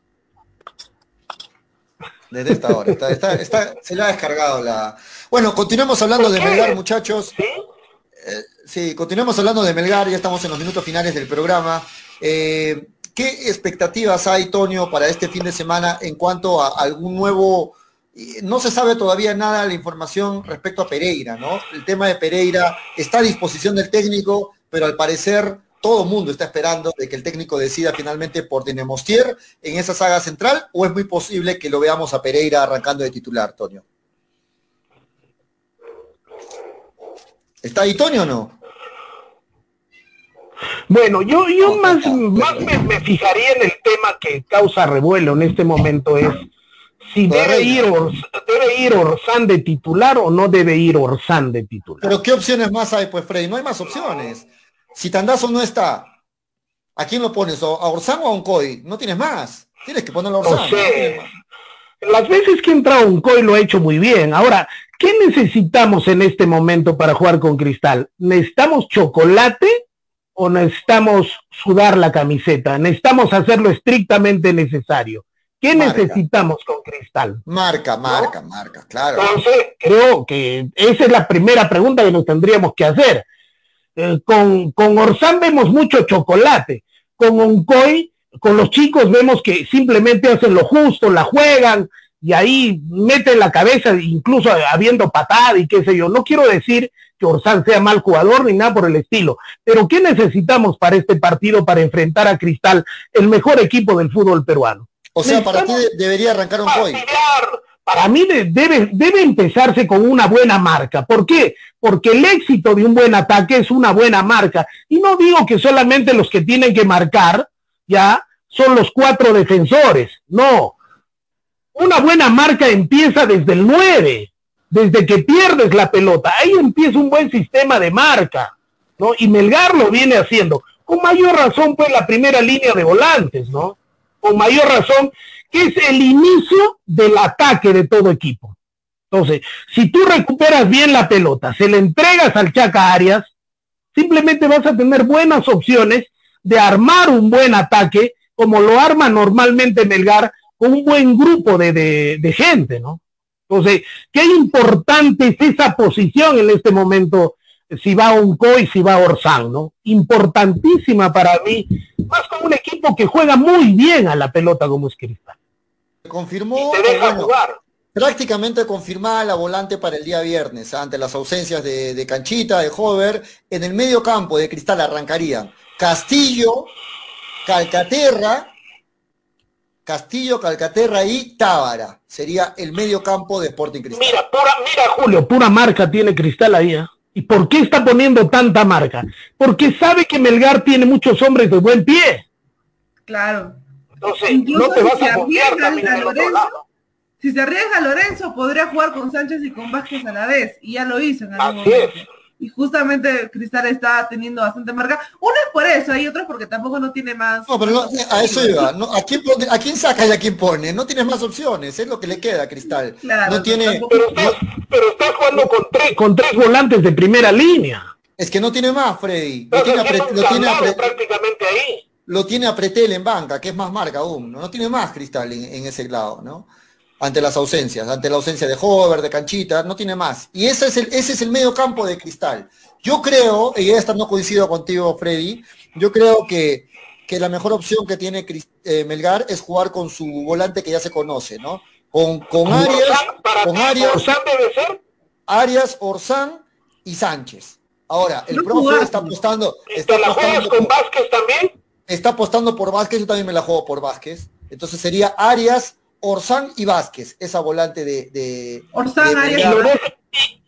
Desde esta hora. Está, está, está- se le ha descargado la. Bueno, continuemos hablando de. Melgar, muchachos. ¿Sí? Sí, continuemos hablando de Melgar, ya estamos en los minutos finales del programa. Eh, ¿Qué expectativas hay, Tonio, para este fin de semana en cuanto a algún nuevo... No se sabe todavía nada la información respecto a Pereira, ¿no? El tema de Pereira está a disposición del técnico, pero al parecer todo el mundo está esperando de que el técnico decida finalmente por Dinemostier en esa saga central, o es muy posible que lo veamos a Pereira arrancando de titular, Tonio. ¿Está ahí, Tonio, o no? Bueno, yo, yo más, más me, me fijaría en el tema que causa revuelo en este momento es si debe ir, debe ir Orsán de titular o no debe ir Orsán de titular. Pero ¿qué opciones más hay, pues, Freddy? No hay más opciones. Si Tandazo no está, ¿a quién lo pones? ¿O ¿A Orsán o a Oncoy? No tienes más. Tienes que ponerlo a Orsán. Las veces que un COI lo ha hecho muy bien. Ahora, ¿qué necesitamos en este momento para jugar con Cristal? ¿Necesitamos chocolate o necesitamos sudar la camiseta? Necesitamos hacerlo estrictamente necesario. ¿Qué Marca. necesitamos con Cristal? Marca, marca, marca, claro. Entonces, creo que esa es la primera pregunta que nos tendríamos que hacer. Eh, con, con Orsán vemos mucho chocolate. Con Oncoy, con los chicos vemos que simplemente hacen lo justo, la juegan y ahí meten la cabeza, incluso habiendo patada y qué sé yo. No quiero decir que Orsán sea mal jugador ni nada por el estilo, pero ¿qué necesitamos para este partido para enfrentar a Cristal, el mejor equipo del fútbol peruano? O sea, para ti debería arrancar Oncoy. partidario. Para mí de- debe, debe empezarse con una buena marca. ¿Por qué? Porque el éxito de un buen ataque es una buena marca. Y no digo que solamente los que tienen que marcar, ya, son los cuatro defensores. No. Una buena marca empieza desde el 9, desde que pierdes la pelota. Ahí empieza un buen sistema de marca. ¿no? Y Melgar lo viene haciendo. Con mayor razón, pues, la primera línea de volantes, ¿no? Con mayor razón, que es el inicio del ataque de todo equipo. Entonces, si tú recuperas bien la pelota, se le entregas al Chaca Arias, simplemente vas a tener buenas opciones de armar un buen ataque, como lo arma normalmente Melgar, con un buen grupo de, de- de gente, ¿no? Entonces, qué importante es esa posición en este momento, si va Oncoy, si va Orsán, ¿no? Importantísima para mí, más con un equipo que juega muy bien a la pelota como es Cristal. Confirmó, Y te deja bueno, jugar. prácticamente confirmada la volante para el día viernes, ante las ausencias de, de Canchita, de Hover. En el medio campo de Cristal arrancarían Castillo, Calcaterra, Castillo, Calcaterra y Tábara. Sería el medio campo de Sporting Cristal. Mira, pura, mira, Julio, pura marca tiene Cristal ahí, ¿eh? ¿Y por qué está poniendo tanta marca? Porque sabe que Melgar tiene muchos hombres de buen pie. Claro. Entonces, Incluso no te si vas se a confiar también a Lorenzo. Si se arriesga Lorenzo, podría jugar con Sánchez y con Vázquez a la vez. Y ya lo hizo en algún Así momento. es. Y justamente Cristal está teniendo bastante marca. Uno es por eso, hay otros porque tampoco no tiene más. No, pero no, a eso iba. ¿no? ¿A, quién pone- ¿A quién saca y a quién pone? No tienes más opciones, es lo que le queda a Cristal. Claro, no tiene, tampoco- Pero estás, pero estás jugando con tres, con tres volantes de primera línea. es que no tiene más, Freddy. Lo Estás tiene, lo tiene a candado Pre- prácticamente ahí. lo tiene a Pretel en banca, que es más marca aún. No, No tiene más Cristal en, en ese lado, ¿no? Ante las ausencias, ante la ausencia de Hover, de Canchita, no tiene más. Y ese es el, ese es el medio campo de Cristal. Yo creo, y esta no coincido contigo, Freddy, yo creo que, que la mejor opción que tiene eh, Melgar es jugar con su volante que ya se conoce, ¿no? Con, con Arias, con ti, Arias, Orsán debe ser. Arias, Orsán y Sánchez. Ahora, el No profe jugaste. está apostando, está ¿Te la juegas apostando con por- Vázquez también? está apostando por Vázquez, yo también me la juego por Vázquez. Entonces sería Arias, Orsán y Vázquez, esa volante de, de, Orsán, de lo, dejas,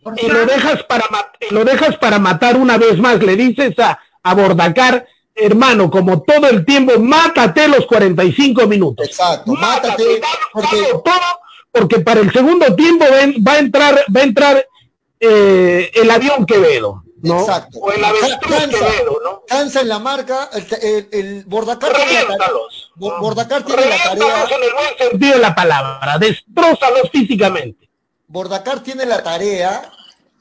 Orsán. lo dejas para lo dejas para matar una vez más. Le dices a, a Bordacar, hermano, como todo el tiempo, mátate los 45 minutos. Exacto, mátate, dale porque todo, todo, porque para el segundo tiempo va a entrar, va a entrar eh, el avión Quevedo, ¿no? Exacto. O el avestruz Cansa. Quevedo, ¿no? cansa en la marca, el, el, el Bordacar tiene la tarea, Bordacar tiene la tarea, en el buen sentido de la palabra. Destrózalos físicamente. Bordacar tiene la tarea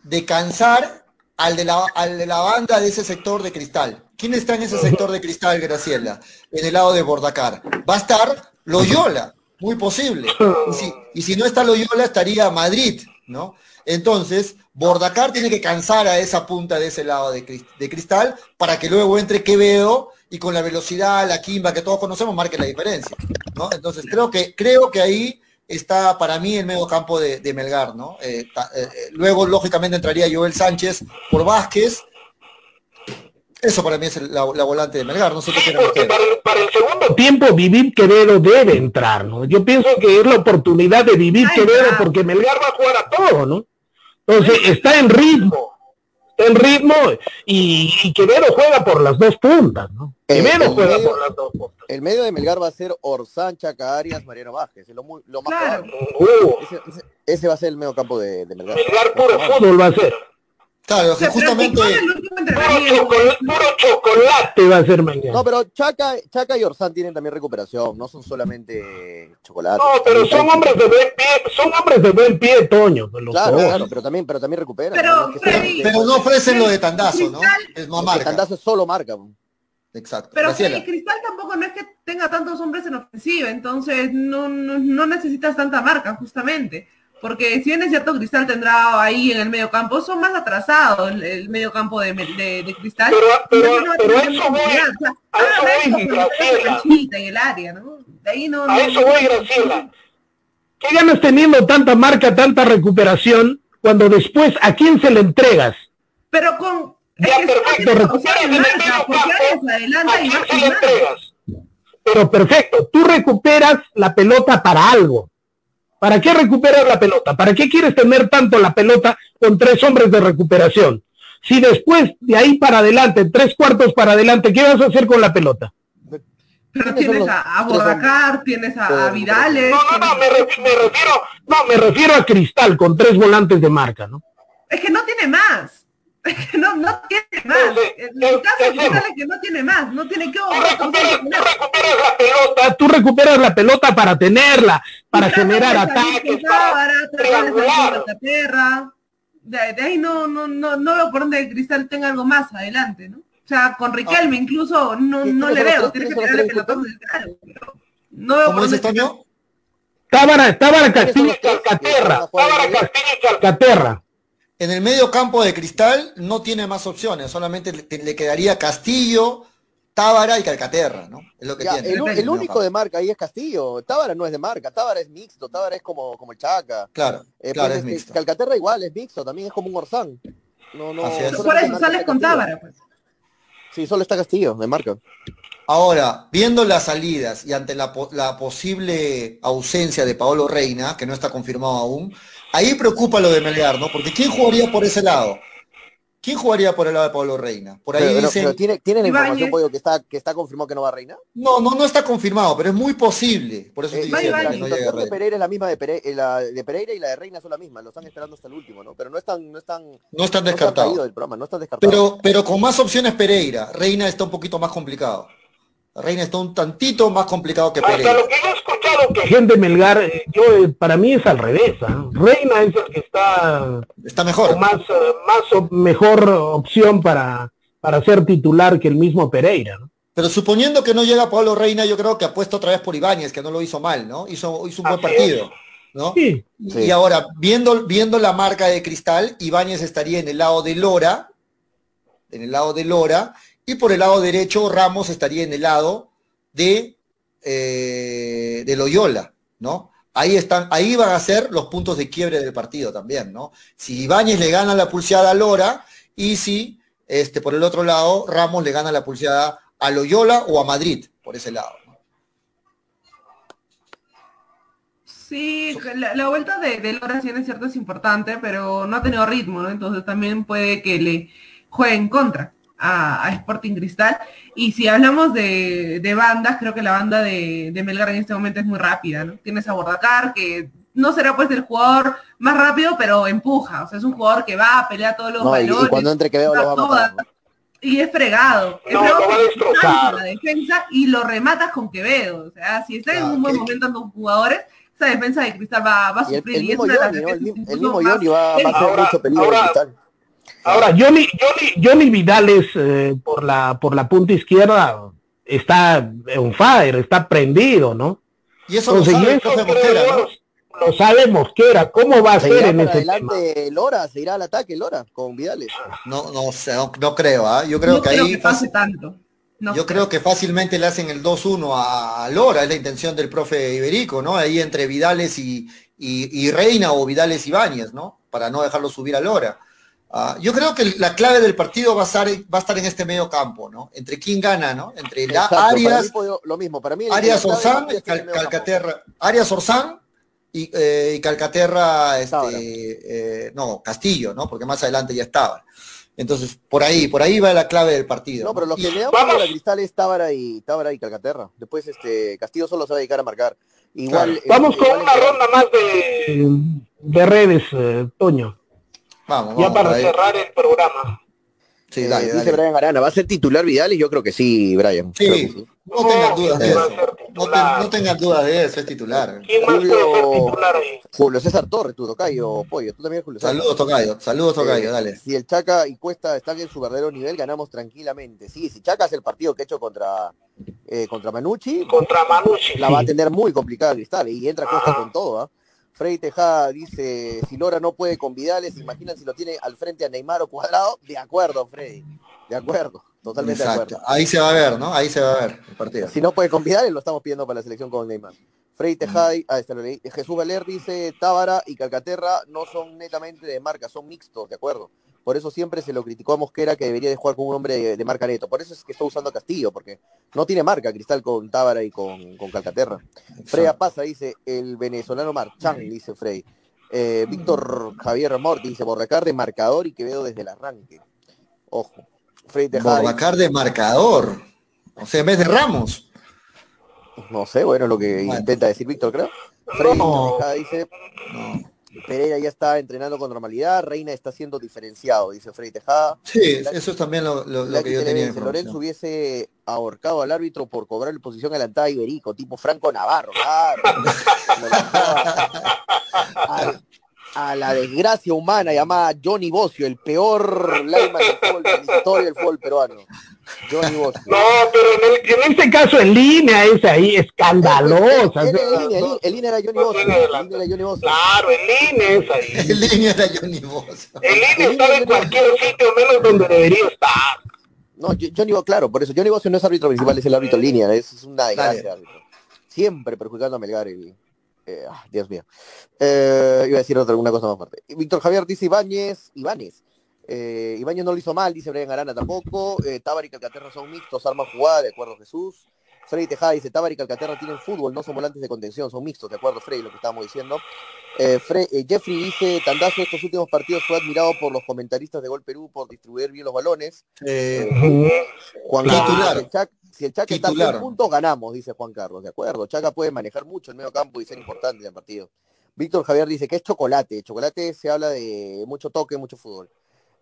de cansar al de, la, al de la banda de ese sector de cristal. ¿Quién está en ese sector de cristal, Graciela? En el lado de Bordacar. Va a estar Loyola, muy posible. Y si, y si no está Loyola, estaría Madrid, ¿no? Entonces, Bordacar tiene que cansar a esa punta de ese lado de, cris- de cristal para que luego entre Quevedo y con la velocidad, la quimba que todos conocemos, marque la diferencia, ¿no? Entonces, creo que, creo que ahí está para mí el medio campo de, de Melgar, ¿no? Eh, ta- eh, eh, luego, lógicamente, entraría Joel Sánchez por Vázquez. Eso para mí es el- la, la volante de Melgar, no sé qué opinan Porque para el, para el segundo tiempo Vivir Quevedo debe entrar, ¿no? Yo pienso que es la oportunidad de Vivir Ay, Quevedo porque Melgar va a jugar a todo, ¿no? Entonces está en ritmo, está en ritmo y, y Quevedo juega por las dos puntas, ¿no? Quevedo el juega medio- por las dos puntas. El medio de Melgar va a ser Orsán, Chaca Arias, Mariano Vázquez. Lo, muy, lo más Claro. Uh, Ese, ese- ese va a ser el medio campo de, de Melgar. Melgar puro fútbol va a ser. Claro, que Se justamente... el Puro, chocolate, puro chocolate va a ser mañana. No, pero Chaca, Chaca y Orsán tienen también recuperación, no son solamente chocolate. No, pero son hombres de buen pie, son hombres de buen pie, Toño. los Claro, dos. claro, pero también, pero también recuperan. Pero, ¿no? Es que Freddy, solamente- Pero no ofrecen lo de Tandazo, ¿no? Es más porque marca. Tandazo es solo marca. Exacto. Pero sí, Cristal tampoco no es que tenga tantos hombres en ofensiva, entonces no, no, no necesitas tanta marca, justamente. Porque si bien es cierto, Cristal tendrá ahí en el medio campo, son más atrasados el, el medio campo de, de, de Cristal. Pero- pero- no a pero a eso voy, sea, a eso voy, Graciela. en el área, ¿no? De ahí no, A no- eso voy, Graciela. ¿Qué ganas teniendo tanta marca, tanta recuperación, cuando después a quién se le entregas? Pero con... Ya, es perfecto, recuperas en el medio campo, adelanta ¿A quién se le entregas? Pero perfecto, tú recuperas la pelota para algo. ¿Para qué recuperas la pelota? ¿Para qué quieres tener tanto la pelota con tres hombres de recuperación? Si después de ahí para adelante, tres cuartos para adelante, ¿qué vas a hacer con la pelota? Pero ¿Quiénes son tienes a, a tres Bordacar, tienes a, a Vidales. No, no, no, me, ref- me refiero, no, me refiero a Cristal con tres volantes de marca, ¿no? Es que no tiene más. (laughs) Es que no, no tiene más. Entonces, El ¿qué- caso de es que no tiene más. No tiene que Tú recuperas, tú recuperas la pelota, tú recuperas la pelota para tenerla, para generar ataques, para triangular. De, de ahí no, no, no, no veo por dónde Cristal tenga algo más adelante, ¿no? O sea, con Riquelme incluso no, ¿Quién- no le veo. Tiene que pelotazos del claro. No veo por ¿Cómo dices, dónde Toño? Tábara, Tábara ¿Quiénes son Castillo y Calcaterra, Tábara? Castillo y Calcaterra. En el medio campo de Cristal no tiene más opciones, solamente le, le quedaría Castillo, Tábara y Calcaterra, ¿no? Es lo que Ya, tiene. el, único de marca ahí es Castillo. Tábara no es de marca, Tábara es mixto, Tábara es como, como el Chaca. Claro, Eh, claro, pues, es este, mixto. Calcaterra igual es mixto, también es como un Orsán. No, no, Así es. Por eso sales con. Tábara, pues. Sí, solo está Castillo, de marca. Ahora, viendo las salidas y ante la, la posible ausencia de Paolo Reina, que no está confirmado aún, ahí preocupa lo de Melgar, ¿no? Porque ¿quién jugaría por ese lado? ¿Quién jugaría por el lado de Pablo Reina? Por ahí Pero- dicen, pero ¿tiene, ¿tiene la información. Pollo, que está, que está confirmado que no va Reina? no, no, no está confirmado, pero es muy posible. Por eso Eh, estoy diciendo que no de. Pereira es la misma de, Pere- eh, la de Pereira y la de Reina son la misma, lo están esperando hasta el último, ¿no? Pero no están, no están, No están no están descartados. del programa, no están descartados. Pero, pero con más opciones Pereira. Reina está un poquito más complicado. Reina está un tantito más complicado que Hasta Pereira. lo que yo escuchado que gente Melgar, eh, yo eh, para mí es al revés. ¿ah? Reina es el que está Está mejor. con más, eh, más op- mejor opción para, para ser titular que el mismo Pereira. ¿no? Pero suponiendo que no llega Pablo Reina, yo creo que apuesta otra vez por Ibáñez, que no lo hizo mal, ¿no? Hizo, hizo un buen partido, ¿no? Sí, Y Sí. ahora, viendo, viendo la marca de Cristal, Ibáñez estaría en el lado de Lora, en el lado de Lora, y por el lado derecho Ramos estaría en el lado de, eh, de Loyola, ¿no? Ahí están, ahí van a ser los puntos de quiebre del partido también, ¿no? Si Ibáñez le gana la pulseada a Lora, y si este, por el otro lado Ramos le gana la pulseada a Loyola o a Madrid, por ese lado. Sí, la, vuelta de, de Lora, es cierto, es importante, pero no ha tenido ritmo, ¿no? Entonces también puede que le juegue en contra a Sporting Cristal. Y si hablamos de, de bandas, creo que la banda de, de Melgar en este momento es muy rápida, ¿no? Tienes a Bordacar, que no será pues el jugador más rápido, pero empuja. O sea, es un jugador que va a pelear todos los No, y, y balones. cuando entre Quevedo lo va a matar. ¿no? Y es fregado. Es No, fregado lo va a la defensa y lo rematas con Quevedo. O sea, si está en un buen que- momento ambos jugadores, esa defensa de Cristal va, va a el, sufrir. el y. El, defensas mi- el incluso mismo más Johnny va, va a hacer Ahora- mucho peligro en ahora- Cristal. Ahora, Johnny, Johnny, Johnny Vidales eh, por la por la punta izquierda está on fire, está prendido, ¿no? Y eso lo Entonces, sabe y el eso creo Mosquera, ¿no? lo, lo sabe Mosquera, ¿cómo va a Se ser en ese tema? adelante Lora, se irá al ataque Lora con Vidales. No, no sé, no, no creo, ¿ah? Yo creo no que creo ahí que pase fácil- tanto. No yo creo que fácilmente le hacen el 2-1 a, a Lora, es la intención del profe Iberico, ¿no? Ahí entre Vidales y, y- y Reina o Vidales y Báñez, ¿no? Para no dejarlo subir a Lora. Ah, yo creo que la clave del partido va a estar, va a estar en este medio campo, ¿no? Entre quién gana, ¿no? Entre la Exacto, para mí, Arias, lo mismo, para mí Arias Orsán, el Cal-. Calcaterra, Arias Orsán y, eh, y Calcaterra, este, eh, no, Castillo, ¿no? Porque más adelante ya estaba. Entonces, por ahí, por ahí va la clave del partido. No, pero lo que le da Vamos. para Cristal es Tábara y Tábara y Calcaterra. Después este Castillo solo se va a dedicar a marcar. Igual, Claro. eh, Vamos con igual una ronda más de, de redes, eh, Toño, Vamos, ya vamos, para ahí. cerrar el programa. Sí, eh, dale, dice dale. Brian Arana, ¿va a ser titular Vidales? Yo creo que sí, Brian. Sí, sí. no tengan dudas de eso. ser No, te- titular. no tengan dudas de eso, es titular. ¿Quién más Julio- puede ser titular ahí? Julio César Torres, tu tocayo, Pollo. Tú también, Julio César. Saludos, Tocayo. Saludos, Tocayo, Eh, dale. Si el Chaca y Cuesta están en su verdadero nivel, ganamos tranquilamente. Sí, si Chaca hace el partido que ha hecho contra, eh, contra Manucci, Contra Manucci. la va a tener muy complicada Cristal y entra Cuesta Ajá. con todo. ¿ah? Freddy Tejada dice, si Lora no puede con Vidales, imaginan si lo tiene al frente a Neymar o Cuadrado. De acuerdo, Freddy. De acuerdo. Totalmente de acuerdo. Ahí se va a ver, ¿no? Ahí se va a ver el partido. Si no puede con Vidales, lo estamos pidiendo para la selección con Neymar. Freddy Tejada, ah, este lo leí. Jesús Valer dice, Tábara y Calcaterra no son netamente de marca, son mixtos, de acuerdo. Por eso siempre se lo criticó a Mosquera que debería de jugar con un hombre de, de marca neto. Por eso es que está usando a Castillo, porque no tiene marca Cristal con Tábara y con, con Calcaterra. Freya Pasa dice, el venezolano Marchán, dice Frey. Eh, Víctor Javier Mort dice, Borracar de marcador y Quevedo desde el arranque. Ojo. Frey Tejada Borbacar de marcador. O sea, en vez de Ramos. no sé, bueno, lo que Bueno. intenta decir Víctor, creo. Frey No. Tejada dice, No. Pereira ya está entrenando con normalidad, Reina está siendo diferenciado, dice Frey Tejada. Sí, eso es también lo, lo- lo Lucky que yo tenía información. Lorenzo hubiese ahorcado al árbitro por cobrar posición adelantada a Iberico, tipo Franco Navarro, claro. (laughs) a, la desgracia humana llamada Johnny Bocio, el peor lineman del fútbol de la historia del fútbol peruano. Johnny Bocio. No, pero en, el- en este caso en línea es ahí escandalosa. El línea, el- el línea era Johnny Bocio. tiene El la- línea era Johnny Bocio. Claro, en línea es ahí. (laughs) En línea era Johnny Bosa. En línea estaba en cualquier sitio menos donde debería estar. No, Johnny Bocio, claro, por eso Johnny Bocio no es árbitro principal, es el árbitro línea, es, una desgracia. Siempre perjudicando a Melgar el. Eh, ah, Dios mío. Eh, iba a decir otra, alguna cosa más fuerte. Víctor Javier dice Ibáñez, Ibáñez. Eh, Ibáñez no lo hizo mal, dice Brian Arana tampoco. Eh, Tábara y Calcaterra son mixtos, arma jugada, de acuerdo Jesús. Freddy Tejada dice, Tábara y Calcaterra tienen fútbol, no son volantes de contención, son mixtos, de acuerdo, Freddy, lo que estábamos diciendo. Fre- Jeffrey dice, Tandazo estos últimos partidos fue admirado por los comentaristas de Gol Perú por distribuir bien los balones. Juan. Carlos, si el Chac, si el Chac está a Titular. 100 puntos, ganamos, dice Juan Carlos, de acuerdo. Chaca puede manejar mucho el medio campo y ser importante en el partido. Víctor Javier dice que es chocolate. Chocolate se habla de mucho toque, mucho fútbol.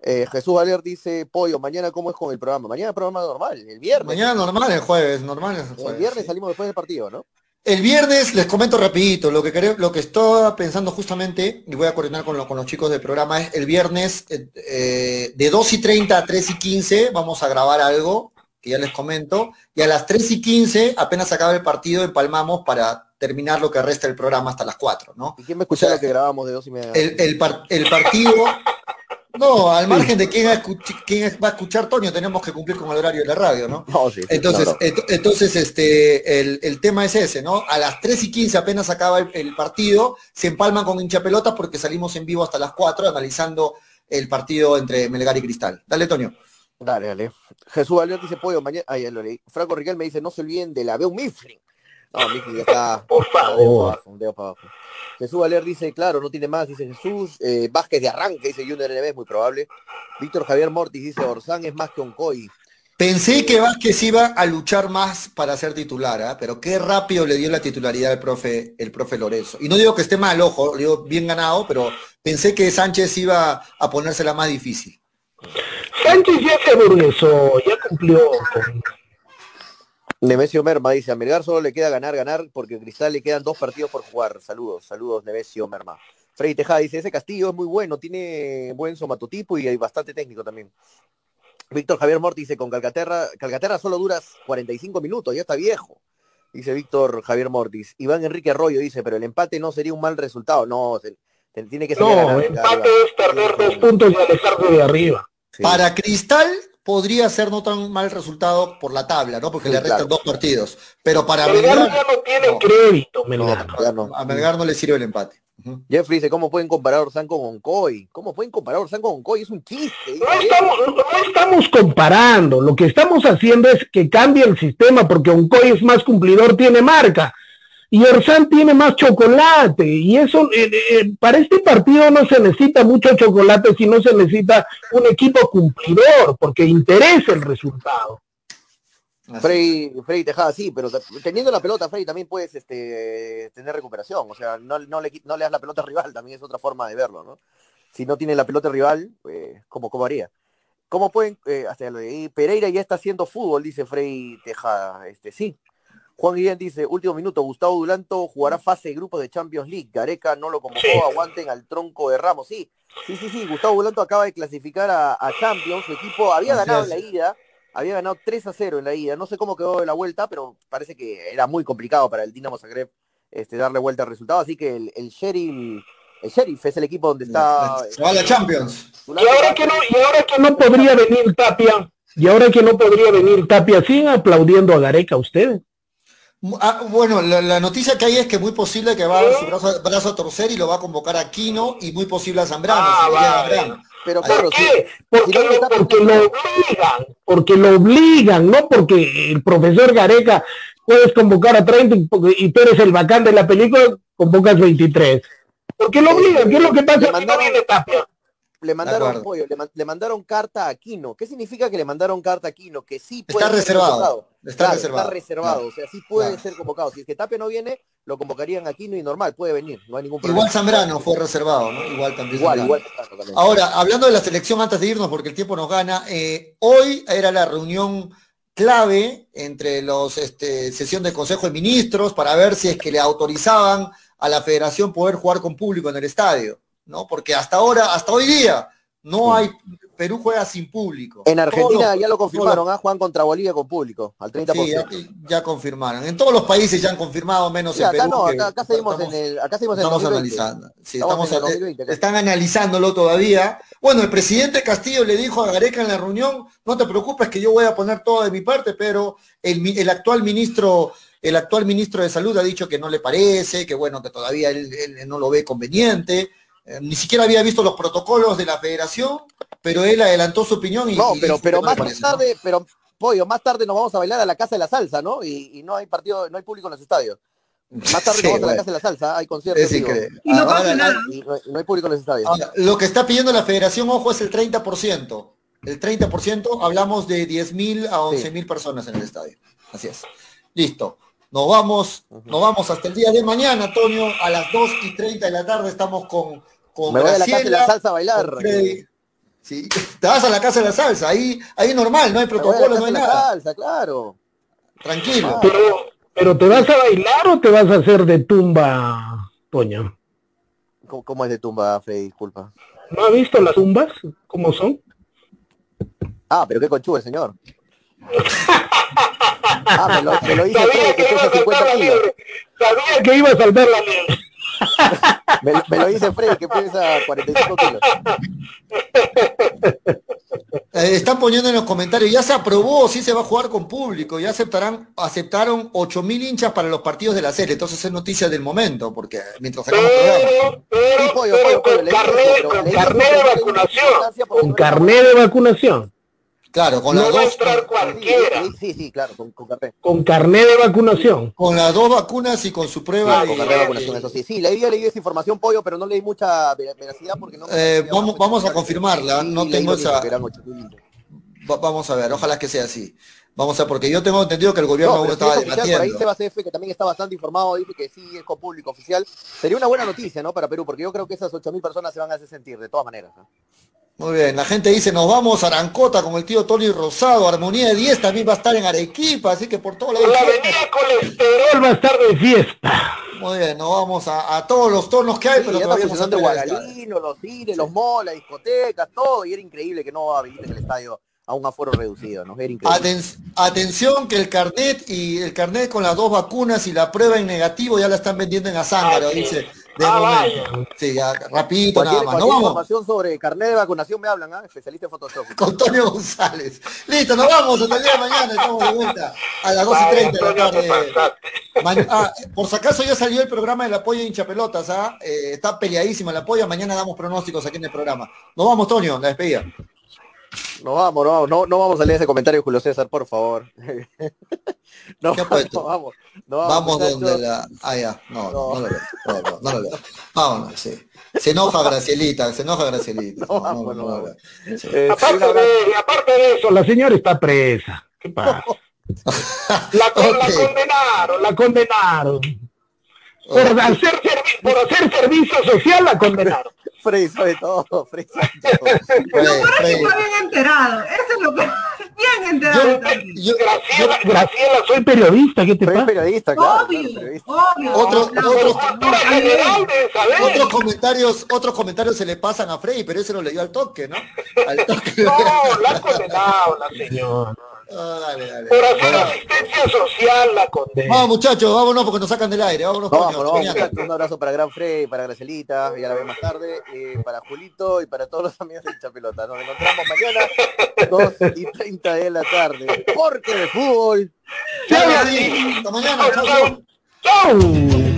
Eh, Jesús Valer dice, Pollo, mañana cómo es con el programa. Mañana programa normal, el viernes. mañana normal el jueves, normal el viernes sí. salimos después del partido, ¿no? El viernes les comento rapidito, lo que quere- lo que estaba pensando justamente, y voy a coordinar con, lo- con los chicos del programa, es el viernes eh, eh, de 2 y 30 a 3 y 15 vamos a grabar algo, que ya les comento, y a las 3 y 15, apenas acaba el partido, empalmamos para terminar lo que resta del programa hasta las 4, ¿no? ¿Y quién me escuchó O sea, lo que grabamos de dos y media? El, el par- el partido, (laughs) no, al margen de quién, va a a escuchar Toño, tenemos que cumplir con el horario de la radio, ¿no? No, sí, sí, Entonces, no, no. ent- entonces este, el, el tema es ese, ¿no? A las 3 y 15 apenas acaba el, el partido, se empalman con hinchapelotas porque salimos en vivo hasta las 4 analizando el partido entre Melgar y Cristal. Dale, Toño. Dale, dale. Jesús Valer dice, Pollo, mañana... Ah, ya lo leí. Franco Riquel me dice, no se olviden de la Beu Mifflin. No, Mifflin ya está... (laughs) Por un dedo para favor. abajo, un dedo para abajo. Jesús Valer dice, claro, no tiene más, dice Jesús. Eh, Vázquez de arranque, dice Junior NB, es muy probable. Víctor Javier Mortis dice, Orsán es más que Oncoy. Pensé que Vázquez iba a luchar más para ser titular, ¿ah? pero qué rápido le dio la titularidad al profe, el profe Lorenzo. Y no digo que esté mal, ojo, digo bien ganado, pero pensé que Sánchez iba a ponérsela más difícil. Sánchez ya se aburguesó, ya cumplió. con- Nemesio Merma dice, a Melgar solo le queda ganar, ganar, porque a Cristal le quedan dos partidos por jugar. Saludos, saludos, Nemesio Merma. Freddy Tejada dice, ese Castillo es muy bueno, tiene buen somatotipo y hay bastante técnico también. Víctor Javier Morti dice, con Calcaterra, Calcaterra solo dura 45 minutos, ya está viejo. Dice Víctor Javier Mortis. Iván Enrique Arroyo dice, pero el empate no sería un mal resultado. No, se- se- tiene que ser No, empate es perder dos puntos y alejarse de arriba. Para Cristal podría ser no tan mal resultado por la tabla, ¿no? Porque Sí, le restan claro. dos partidos. Pero para Melgar Melgar, ya no tiene no. crédito, Melgar. no. a Melgar no le sirve el empate. Ujú. Jeffrey dice, ¿cómo pueden comparar Orsán con Oncoy? ¿Cómo pueden comparar a Orsán con Oncoy? Es un chiste. estamos, no estamos comparando, lo que estamos haciendo es que cambie el sistema porque Oncoy es más cumplidor, tiene marca y Orsán tiene más chocolate y eso eh, eh, para este partido no se necesita mucho chocolate, sino se necesita un equipo cumplidor porque interesa el resultado. Frey, Frey Tejada, sí, pero te- teniendo la pelota, Frey, también puedes este, tener recuperación. O sea, no, no, le, no le das la pelota al rival, también es otra forma de verlo, ¿no? Si no tiene la pelota rival, eh, ¿cómo, ¿cómo haría? ¿Cómo pueden, eh, hasta Pereira ya está haciendo fútbol, dice Frey Tejada, este, sí. Juan Guillén dice, último minuto, Gustavo Dulanto jugará fase de grupos de Champions League. Gareca no lo convocó, Sí. aguanten al tronco de Ramos. Sí, sí, sí, sí, Gustavo Dulanto acaba de clasificar a, a Champions, su equipo había Así ganado es. en la ida, había ganado 3 a 0 en la ida. No sé cómo quedó la vuelta, pero parece que era muy complicado para el Dinamo Zagreb este, darle vuelta al resultado. Así que el, el Sheriff, el Sheriff es el equipo donde está. Se va a la Champions. Y ahora que no, y ahora que no podría venir Tapia, y ahora que no podría venir Tapia, siguen aplaudiendo a Gareca ustedes. Ah, bueno, la, la noticia que hay es que muy posible que va a dar su brazo, brazo a torcer y lo va a convocar a Quino y muy posible a Zambrano. Ah, vale. Zambrano. Pero ¿Por claro, ¿Por sí, qué? Porque, si no, no está porque lo obligan, porque lo obligan, no porque el profesor Gareca puedes convocar a 30 y, tú eres el bacán de la película, convocas 23. Porque lo obligan, ¿qué es lo que pasa? No viene Tapia? Le mandaron pollo, le, man- le mandaron carta a Aquino. ¿Qué significa que le mandaron carta a Aquino? Que sí puede Está ser reservado, convocado. está Claro, reservado, Está reservado, claro, o sea, sí puede claro. ser convocado. Si es que Tapia no viene, lo convocarían a Aquino y normal, puede venir, no hay ningún problema. Igual Zambrano fue reservado, ¿no? Igual también. Igual, también. Ahora, hablando de la selección antes de irnos, porque el tiempo nos gana, eh, hoy era la reunión clave entre los este, sesión de Consejo de Ministros para ver si es que le autorizaban a la federación poder jugar con público en el estadio, ¿no? Porque hasta ahora, hasta hoy día, no hay, Perú juega sin público. En Argentina ya lo confirmaron, ¿ah? Juan contra Bolivia con público, al 30%. Sí, ya, ya confirmaron. En todos los países ya han confirmado, menos Sí, en acá Perú. no, acá, acá seguimos estamos- en el, acá seguimos en el Estamos 2020. analizando. Sí, Estamos estamos, en el 2020 acá. están analizándolo todavía. Bueno, el presidente Castillo le dijo a Gareca en la reunión, no te preocupes que yo voy a poner todo de mi parte, pero el, el actual ministro, el actual ministro de Salud ha dicho que no le parece, que bueno, que todavía él, él no lo ve conveniente. Eh, ni siquiera había visto los protocolos de la federación, pero él adelantó su opinión y, No, y pero, dijo pero que no le más parece, ¿no? tarde, pero Pollo, más tarde nos vamos a bailar a la Casa de la Salsa, ¿no? Y, y no hay partido, no hay público en los estadios. Más tarde Sí, nos vamos a la. Casa de la Salsa, hay conciertos. Es digo. increíble. Y no Ahora, pasa nada. Y no, hay- no hay público en los estadios. ahora, lo que está pidiendo la federación, ojo, es el 30%. El 30%, hablamos de 10.000 a 11.000 personas en el estadio. Así es. Listo. Nos vamos, nos vamos hasta el día de mañana, Antonio, a las 2 y 30 de la tarde estamos con, con Me voy a la Casa de la Salsa a bailar. Sí, te vas a la casa de la salsa, ahí, ahí normal, no hay a la protocolo, no hay la nada. Salsa, claro. Tranquilo. Pero, pero ¿te vas a bailar o te vas a hacer de tumba, Toño? ¿Cómo, cómo es de tumba, Freddy? Disculpa. ¿No ha visto las tumbas? ¿Cómo son? Ah, pero qué conchudo el señor. (laughs) Ah, me lo, me lo dice Freddy, que pesa 50 kilos. Sabía que iba a saltar la. Me, me lo dice Freddy, que pesa 45 kilos. Eh, están poniendo en los comentarios, ya se aprobó, sí se va a jugar con público, ya aceptarán, aceptaron 8.000 hinchas para los partidos de la serie, entonces es noticia del momento, porque mientras sacamos. Pero, pero, Sí, pollo, pero pollo, pollo, con le dije carnet, eso, pero con le dije carnet eso, de vacunación. Con carnet de vacunación. Claro, con No las va a dos, entrar cualquiera. Sí, sí, sí, claro, con, con carnet. Con carnet de vacunación. con las dos vacunas y con su prueba. Con de- carnet de vacunación, eso sí. Sí, leí, leí esa información, pollo, pero no leí mucha ver- veracidad porque no... Eh, vamos- vamos a confirmarla, no tengo esa- que eran 8.000. Va- vamos a ver, ojalá que sea así. Vamos a ver, porque yo tengo entendido que el gobierno No, aún pero si estaba es oficial, por ahí debatiendo. Sebas F, que también está bastante informado, dice que sí, es con público oficial. Sería una buena noticia, ¿no? Para Perú, porque yo creo que esas 8.000 personas se van a hacer sentir, de todas maneras. ¿no? Muy bien, la gente dice, nos vamos a Arancota con el tío Tony Rosado, Armonía de 10 también va a estar en Arequipa, así que por todos lados. La avenida colesterol va a estar de fiesta. Muy bien, nos vamos a, a todos los tonos que hay, Sí, pero todavía no estadio. Guagalino, los cines, los malls, las discotecas, todo, y era increíble que no habiliten el estadio a un aforo reducido, ¿no? Era increíble. Aten- atención que el carnet y el carnet con las dos vacunas y la prueba en negativo ya la están vendiendo en Azángaro, Ah, sí. dice. De Ah, momento. Sí, ya, rapidito nada más. No cualquier vamos. información sobre carnet de vacunación me hablan, ¿ah? Especialista en Photoshop. Con Antonio González. Listo, nos vamos hasta el día de mañana, estamos de vuelta a las 2 y 30 de la Antonio, tarde. ah, por si acaso ya salió el programa del apoyo de hinchapelotas, ¿ah? Eh, está peleadísimo el apoyo, mañana damos pronósticos aquí en el programa. Nos vamos, Tonio, la despedida. No vamos, no vamos, no, no vamos a leer ese comentario, Julio César, por favor. no, ¿Qué ha puesto? no vamos, no Vamos donde la. Ah, ya. No, no, No. lo leo. No, no, no lo leo. Vámonos, sí. Se enoja Gracielita, se enoja Gracielita. No, vamos, no lo vamos. leo. Sí. Eh, un Aparte de, aparte de eso, la señora está presa. ¿Qué pasa? La, con- la Ok. condenaron, la condenaron. Por Ok. hacer, servi- por hacer servicio social la condenaron. (laughs) Freddy sobre todo, Freddy sobre todo. Ahora sí Freddy. está bien enterado. Eso es lo que... (laughs) Bien enterado. Yo- yo- Graciela, Graciela, soy periodista, ¿qué te Soy pasa? periodista, claro, Obvio, claro, periodista. obvio. Otro-. Otros comentarios, otros comentarios se le pasan a Freddy, pero ese lo leyó al toque, ¿no? (laughs) Al toque. No, la ha condenado la señora. Ah, dale, dale. Por hacer asistencia social la condenaron. Vamos muchachos, vámonos porque nos sacan del aire. Vámonos, No, coño, mañana. muchachos, un abrazo para Gran Freddy, para Gracelita, ya la veo más tarde, eh, para Julito y para todos los amigos de Chapelota. Nos encontramos mañana, 2 y 30 de la tarde. Porque de fútbol. Hasta mañana, chao, chao. ¡Chau!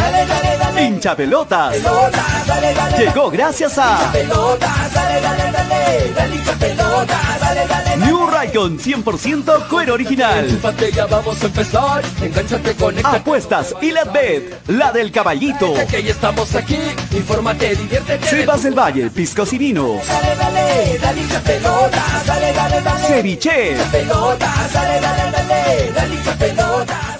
Dale, dale, dale, Llegó gracias a dale, dale, dale, dale hincha dale, dale. New Raycon 100% cuero original. Ya vamos a empezar. Conéctate. Apuestas y la bet, la del caballito. Que ya estamos aquí. Infórmate, diviértete. Sebas del Valle, piscos y vinos. Dale, dale, dale hincha dale, dale, dale. Ceviche. Pelota, dale, dale, dale, dale hincha.